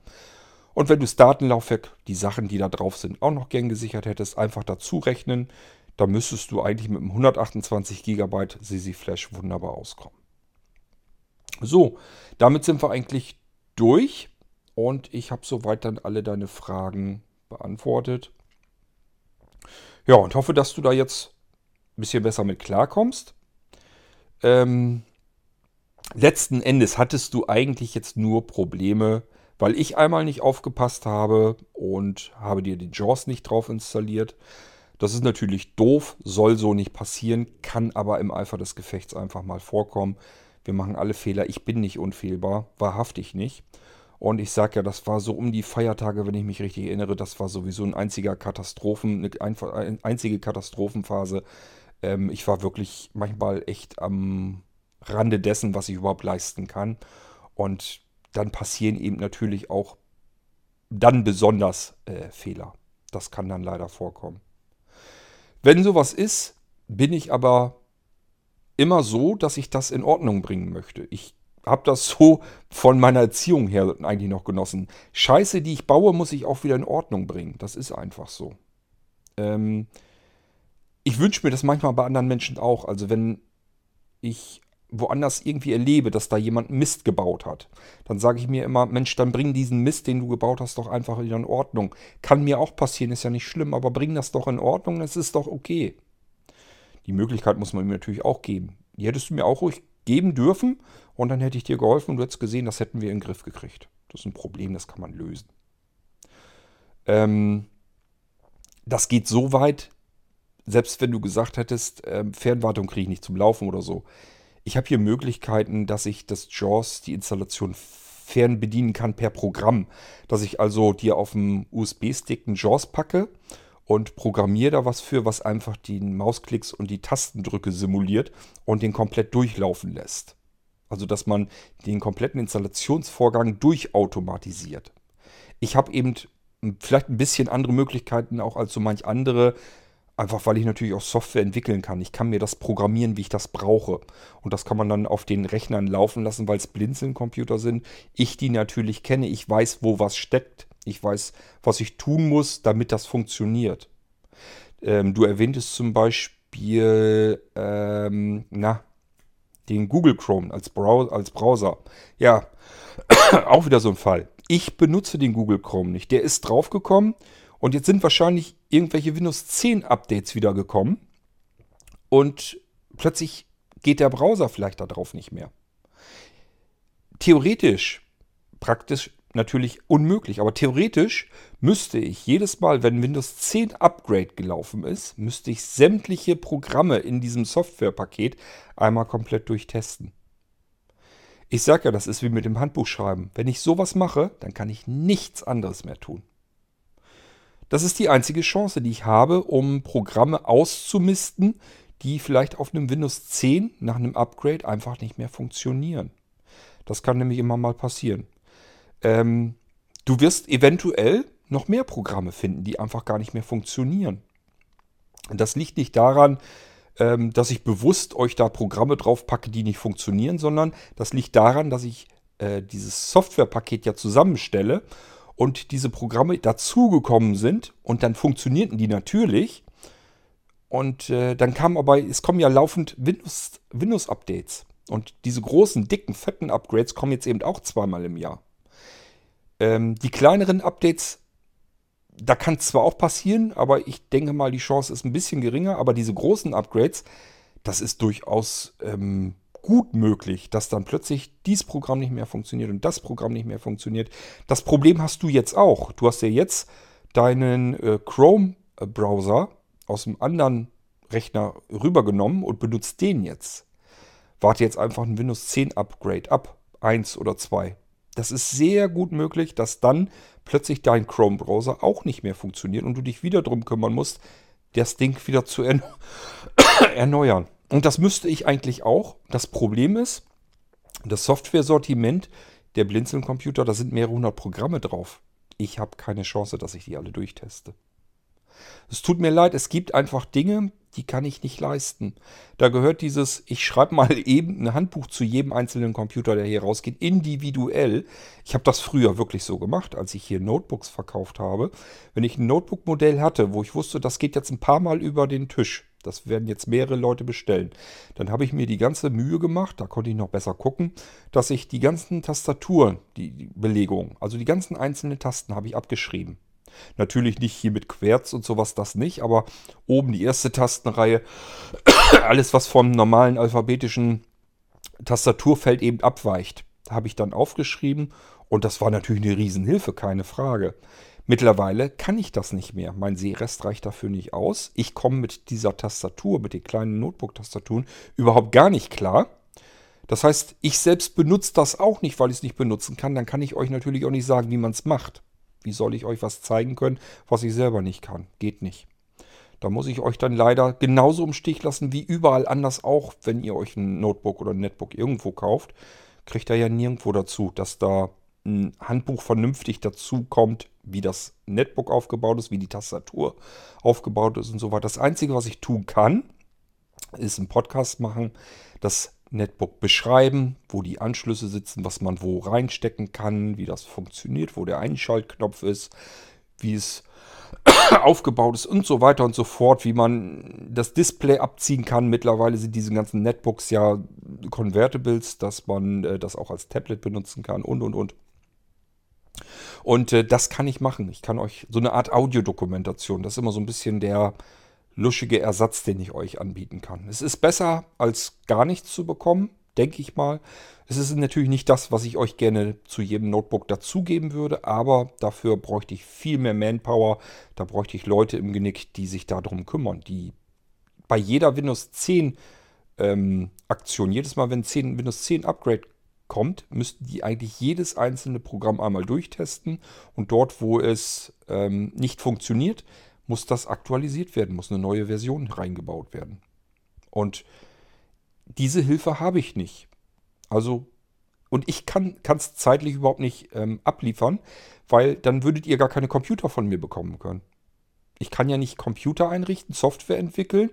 Und wenn du das Datenlaufwerk, die Sachen, die da drauf sind, auch noch gern gesichert hättest, einfach dazu rechnen, dann müsstest du eigentlich mit einem 128 GB Sisi Flash wunderbar auskommen. So, damit sind wir eigentlich durch und ich habe soweit dann alle deine Fragen beantwortet. Ja, und hoffe, dass du da jetzt ein bisschen besser mit klarkommst. Ähm, letzten Endes hattest du eigentlich jetzt nur Probleme, weil ich einmal nicht aufgepasst habe und habe dir die JAWS nicht drauf installiert. Das ist natürlich doof, soll so nicht passieren, kann aber im Eifer des Gefechts einfach mal vorkommen. Wir machen alle Fehler, ich bin nicht unfehlbar, wahrhaftig nicht. Und ich sage ja, das war so um die Feiertage, wenn ich mich richtig erinnere, das war sowieso ein einziger Katastrophen, eine einzige Katastrophenphase. Ähm, ich war wirklich manchmal echt am Rande dessen, was ich überhaupt leisten kann. Und dann passieren eben natürlich auch dann besonders äh, Fehler. Das kann dann leider vorkommen. Wenn sowas ist, bin ich aber immer so, dass ich das in Ordnung bringen möchte. Ich habe das so von meiner Erziehung her eigentlich noch genossen. Scheiße, die ich baue, muss ich auch wieder in Ordnung bringen. Das ist einfach so. Ähm, ich wünsche mir das manchmal bei anderen Menschen auch. Also wenn ich woanders irgendwie erlebe, dass da jemand Mist gebaut hat, dann sage ich mir immer, Mensch, dann bring diesen Mist, den du gebaut hast, doch einfach wieder in Ordnung. Kann mir auch passieren, ist ja nicht schlimm, aber bring das doch in Ordnung, es ist doch okay. Die Möglichkeit muss man ihm natürlich auch geben. Die hättest du mir auch ruhig geben dürfen und dann hätte ich dir geholfen und du hättest gesehen, das hätten wir in den Griff gekriegt. Das ist ein Problem, das kann man lösen. Ähm, das geht so weit, selbst wenn du gesagt hättest, ähm, Fernwartung kriege ich nicht zum Laufen oder so. Ich habe hier Möglichkeiten, dass ich das JAWS, die Installation fern bedienen kann per Programm. Dass ich also dir auf dem USB-Stick einen JAWS packe und programmiere da was für, was einfach die Mausklicks und die Tastendrücke simuliert und den komplett durchlaufen lässt. Also dass man den kompletten Installationsvorgang durchautomatisiert. Ich habe eben vielleicht ein bisschen andere Möglichkeiten auch als so manch andere, Einfach weil ich natürlich auch Software entwickeln kann. Ich kann mir das programmieren, wie ich das brauche. Und das kann man dann auf den Rechnern laufen lassen, weil es Blinzeln-Computer sind. Ich die natürlich kenne. Ich weiß, wo was steckt. Ich weiß, was ich tun muss, damit das funktioniert. Ähm, du erwähntest zum Beispiel, ähm, na, den Google Chrome als, Browser, als Browser. Ja, auch wieder so ein Fall. Ich benutze den Google Chrome nicht. Der ist draufgekommen Und jetzt sind wahrscheinlich irgendwelche Windows 10 Updates wieder gekommen und plötzlich geht der Browser vielleicht darauf nicht mehr. Theoretisch, praktisch natürlich unmöglich, aber theoretisch müsste ich jedes Mal, wenn Windows 10 Upgrade gelaufen ist, müsste ich sämtliche Programme in diesem Softwarepaket einmal komplett durchtesten. Ich sage ja, das ist wie mit dem Handbuchschreiben. Wenn ich sowas mache, dann kann ich nichts anderes mehr tun. Das ist die einzige Chance, die ich habe, um Programme auszumisten, die vielleicht auf einem Windows 10 nach einem Upgrade einfach nicht mehr funktionieren. Das kann nämlich immer mal passieren. Ähm, du wirst eventuell noch mehr Programme finden, die einfach gar nicht mehr funktionieren. Das liegt nicht daran, ähm, dass ich bewusst euch da Programme drauf packe, die nicht funktionieren, sondern das liegt daran, dass ich äh, dieses Softwarepaket ja zusammenstelle und diese Programme dazugekommen sind und dann funktionierten die natürlich. Und äh, dann kam aber, es kommen ja laufend Windows-Updates. Windows und diese großen, dicken, fetten Upgrades kommen jetzt eben auch zweimal im Jahr. Ähm, die kleineren Updates, da kann es zwar auch passieren, aber ich denke mal, die Chance ist ein bisschen geringer. Aber diese großen Upgrades, das ist durchaus ähm, gut möglich, dass dann plötzlich dieses Programm nicht mehr funktioniert und das Programm nicht mehr funktioniert. Das Problem hast du jetzt auch. Du hast ja jetzt deinen äh, Chrome-Browser aus einem anderen Rechner rübergenommen und benutzt den jetzt. Warte jetzt einfach ein Windows 10 Upgrade ab. Eins oder zwei. Das ist sehr gut möglich, dass dann plötzlich dein Chrome-Browser auch nicht mehr funktioniert und du dich wieder darum kümmern musst, das Ding wieder zu erneuern. Und das müsste ich eigentlich auch. Das Problem ist, das Software-Sortiment der Blinzeln-Computer, da sind mehrere hundert Programme drauf. Ich habe keine Chance, dass ich die alle durchteste. Es tut mir leid, es gibt einfach Dinge, die kann ich nicht leisten. Da gehört dieses, ich schreibe mal eben ein Handbuch zu jedem einzelnen Computer, der hier rausgeht, individuell. Ich habe das früher wirklich so gemacht, als ich hier Notebooks verkauft habe. Wenn ich ein Notebook-Modell hatte, wo ich wusste, das geht jetzt ein paar Mal über den Tisch, das werden jetzt mehrere Leute bestellen. Dann habe ich mir die ganze Mühe gemacht, da konnte ich noch besser gucken, dass ich die ganzen Tastaturen, die Belegungen, also die ganzen einzelnen Tasten habe ich abgeschrieben. Natürlich nicht hier mit Querz und sowas, das nicht, aber oben die erste Tastenreihe, alles was vom normalen alphabetischen Tastaturfeld eben abweicht, habe ich dann aufgeschrieben und das war natürlich eine Riesenhilfe, keine Frage. Mittlerweile kann ich das nicht mehr. Mein Sehrest reicht dafür nicht aus. Ich komme mit dieser Tastatur, mit den kleinen Notebook-Tastaturen überhaupt gar nicht klar. Das heißt, ich selbst benutze das auch nicht, weil ich es nicht benutzen kann. Dann kann ich euch natürlich auch nicht sagen, wie man es macht. Wie soll ich euch was zeigen können, was ich selber nicht kann? Geht nicht. Da muss ich euch dann leider genauso im Stich lassen wie überall anders auch, wenn ihr euch ein Notebook oder ein Netbook irgendwo kauft. Kriegt ihr ja nirgendwo dazu, dass da ein Handbuch vernünftig dazu kommt, wie das Netbook aufgebaut ist, wie die Tastatur aufgebaut ist und so weiter. Das Einzige, was ich tun kann, ist einen Podcast machen, das Netbook beschreiben, wo die Anschlüsse sitzen, was man wo reinstecken kann, wie das funktioniert, wo der Einschaltknopf ist, wie es aufgebaut ist und so weiter und so fort, wie man das Display abziehen kann. Mittlerweile sind diese ganzen Netbooks ja Convertibles, dass man äh, das auch als Tablet benutzen kann und und und. Und äh, das kann ich machen. Ich kann euch so eine Art Audiodokumentation, das ist immer so ein bisschen der luschige Ersatz, den ich euch anbieten kann. Es ist besser, als gar nichts zu bekommen, denke ich mal. Es ist natürlich nicht das, was ich euch gerne zu jedem Notebook dazugeben würde, aber dafür bräuchte ich viel mehr Manpower. Da bräuchte ich Leute im Genick, die sich darum kümmern, die bei jeder Windows 10 ähm, Aktion, jedes Mal, wenn 10, Windows 10 Upgrade kommt, müssten die eigentlich jedes einzelne Programm einmal durchtesten und dort, wo es ähm, nicht funktioniert, muss das aktualisiert werden, muss eine neue Version reingebaut werden. Und diese Hilfe habe ich nicht. Also, und ich kann es zeitlich überhaupt nicht ähm, abliefern, weil dann würdet ihr gar keine Computer von mir bekommen können. Ich kann ja nicht Computer einrichten, Software entwickeln,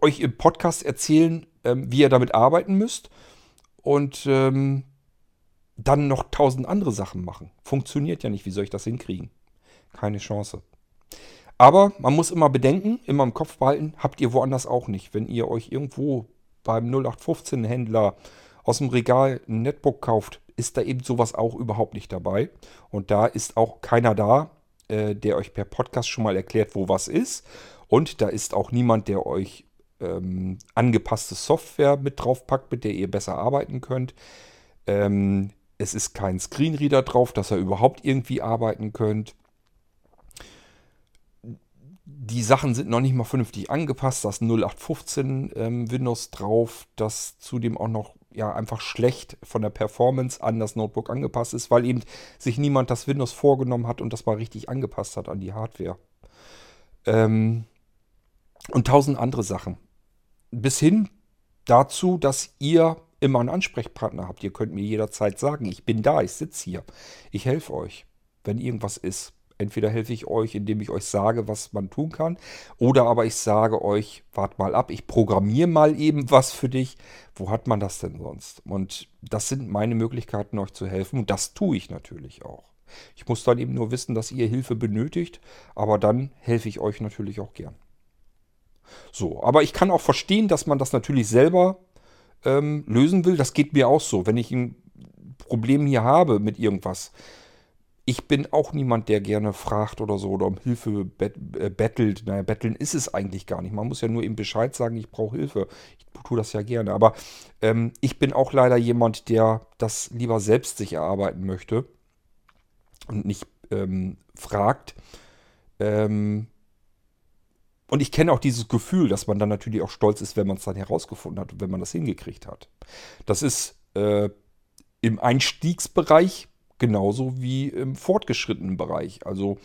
euch im Podcast erzählen, ähm, wie ihr damit arbeiten müsst und ähm, dann noch tausend andere Sachen machen. Funktioniert ja nicht. Wie soll ich das hinkriegen? Keine Chance. Aber man muss immer bedenken, immer im Kopf behalten, habt ihr woanders auch nicht. Wenn ihr euch irgendwo beim 0815-Händler aus dem Regal ein Netbook kauft, ist da eben sowas auch überhaupt nicht dabei. Und da ist auch keiner da, äh, der euch per Podcast schon mal erklärt, wo was ist. Und da ist auch niemand, der euch ähm, angepasste Software mit draufpackt, mit der ihr besser arbeiten könnt. Ähm, es ist kein Screenreader drauf, dass ihr überhaupt irgendwie arbeiten könnt. Die Sachen sind noch nicht mal vernünftig angepasst. Da ist 0815 ähm, Windows drauf, das zudem auch noch ja einfach schlecht von der Performance an das Notebook angepasst ist, weil eben sich niemand das Windows vorgenommen hat und das mal richtig angepasst hat an die Hardware. Ähm, und tausend andere Sachen. Bis hin dazu, dass ihr immer einen Ansprechpartner habt. Ihr könnt mir jederzeit sagen, ich bin da, ich sitze hier. Ich helfe euch, wenn irgendwas ist. Entweder helfe ich euch, indem ich euch sage, was man tun kann, oder aber ich sage euch, wart mal ab, ich programmiere mal eben was für dich. Wo hat man das denn sonst? Und das sind meine Möglichkeiten, euch zu helfen. Und das tue ich natürlich auch. Ich muss dann eben nur wissen, dass ihr Hilfe benötigt, aber dann helfe ich euch natürlich auch gern. So, aber ich kann auch verstehen, dass man das natürlich selber ähm, lösen will. Das geht mir auch so. Wenn ich ein Problem hier habe mit irgendwas, ich bin auch niemand, der gerne fragt oder so oder um Hilfe äh, bettelt. Naja, betteln ist es eigentlich gar nicht. Man muss ja nur ihm Bescheid sagen, ich brauche Hilfe. Ich tue das ja gerne. Aber ähm, ich bin auch leider jemand, der das lieber selbst sich erarbeiten möchte und nicht ähm, fragt. Ähm, und ich kenne auch dieses Gefühl, dass man dann natürlich auch stolz ist, wenn man es dann herausgefunden hat und wenn man das hingekriegt hat. Das ist äh, im Einstiegsbereich genauso wie im fortgeschrittenen Bereich. Also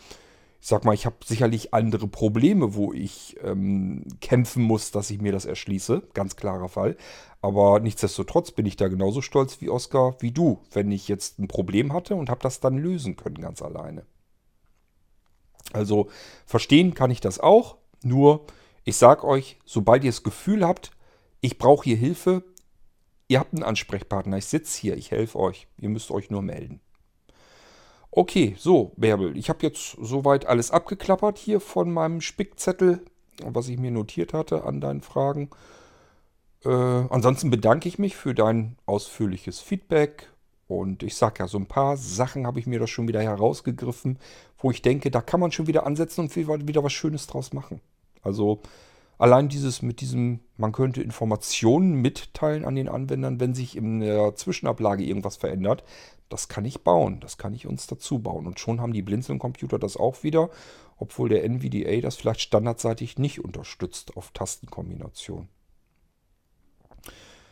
ich sag mal, ich habe sicherlich andere Probleme, wo ich ähm, kämpfen muss, dass ich mir das erschließe. Ganz klarer Fall. Aber nichtsdestotrotz bin ich da genauso stolz wie Oskar, wie du, wenn ich jetzt ein Problem hatte und habe das dann lösen können, ganz alleine. Also verstehen kann ich das auch. Nur, ich sage euch, sobald ihr das Gefühl habt, ich brauche hier Hilfe, ihr habt einen Ansprechpartner, ich sitze hier, ich helfe euch. Ihr müsst euch nur melden. Okay, so, Bärbel, ich habe jetzt soweit alles abgeklappert hier von meinem Spickzettel, was ich mir notiert hatte an deinen Fragen. Äh, ansonsten bedanke ich mich für dein ausführliches Feedback. Und ich sage ja, so ein paar Sachen habe ich mir da schon wieder herausgegriffen, wo ich denke, da kann man schon wieder ansetzen und wieder was Schönes draus machen. Also allein dieses mit diesem, man könnte Informationen mitteilen an den Anwendern, wenn sich in der Zwischenablage irgendwas verändert. Das kann ich bauen, das kann ich uns dazu bauen. Und schon haben die Blinzeln-Computer das auch wieder, obwohl der NVDA das vielleicht standardseitig nicht unterstützt auf Tastenkombination.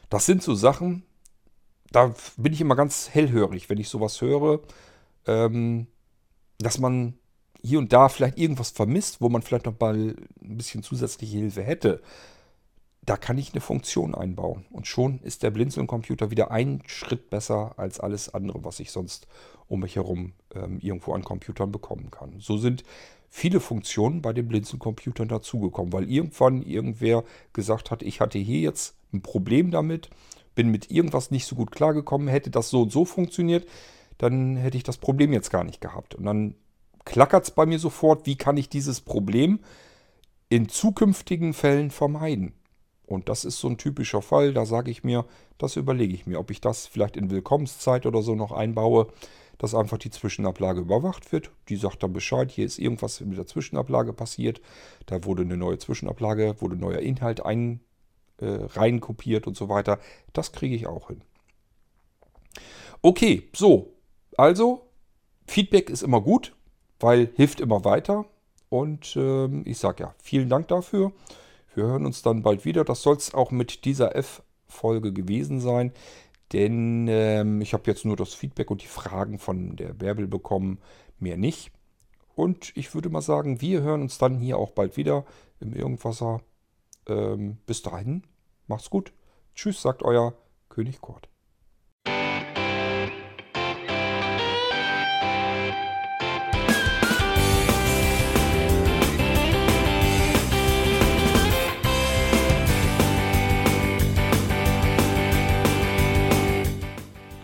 Das sind so Sachen, da bin ich immer ganz hellhörig, wenn ich sowas höre, ähm, dass man hier und da vielleicht irgendwas vermisst, wo man vielleicht noch mal ein bisschen zusätzliche Hilfe hätte, da kann ich eine Funktion einbauen. Und schon ist der Blinzeln-Computer wieder einen Schritt besser als alles andere, was ich sonst um mich herum ähm, irgendwo an Computern bekommen kann. So sind viele Funktionen bei den Blinzeln-Computern dazugekommen, weil irgendwann irgendwer gesagt hat, ich hatte hier jetzt ein Problem damit, bin mit irgendwas nicht so gut klargekommen, hätte das so und so funktioniert, dann hätte ich das Problem jetzt gar nicht gehabt. Und dann klackert es bei mir sofort, wie kann ich dieses Problem in zukünftigen Fällen vermeiden. Und das ist so ein typischer Fall, da sage ich mir, das überlege ich mir, ob ich das vielleicht in Willkommenszeit oder so noch einbaue, dass einfach die Zwischenablage überwacht wird. Die sagt dann Bescheid, hier ist irgendwas mit der Zwischenablage passiert. Da wurde eine neue Zwischenablage, wurde neuer Inhalt ein, äh, reinkopiert und so weiter. Das kriege ich auch hin. Okay, so. Also, Feedback ist immer gut weil hilft immer weiter. Und ähm, ich sage ja, vielen Dank dafür. Wir hören uns dann bald wieder. Das soll es auch mit dieser F-Folge gewesen sein. Denn ähm, ich habe jetzt nur das Feedback und die Fragen von der Bärbel bekommen, mehr nicht. Und ich würde mal sagen, wir hören uns dann hier auch bald wieder im Irgendwasser. Ähm, bis dahin, macht's gut. Tschüss, sagt euer König Kurt.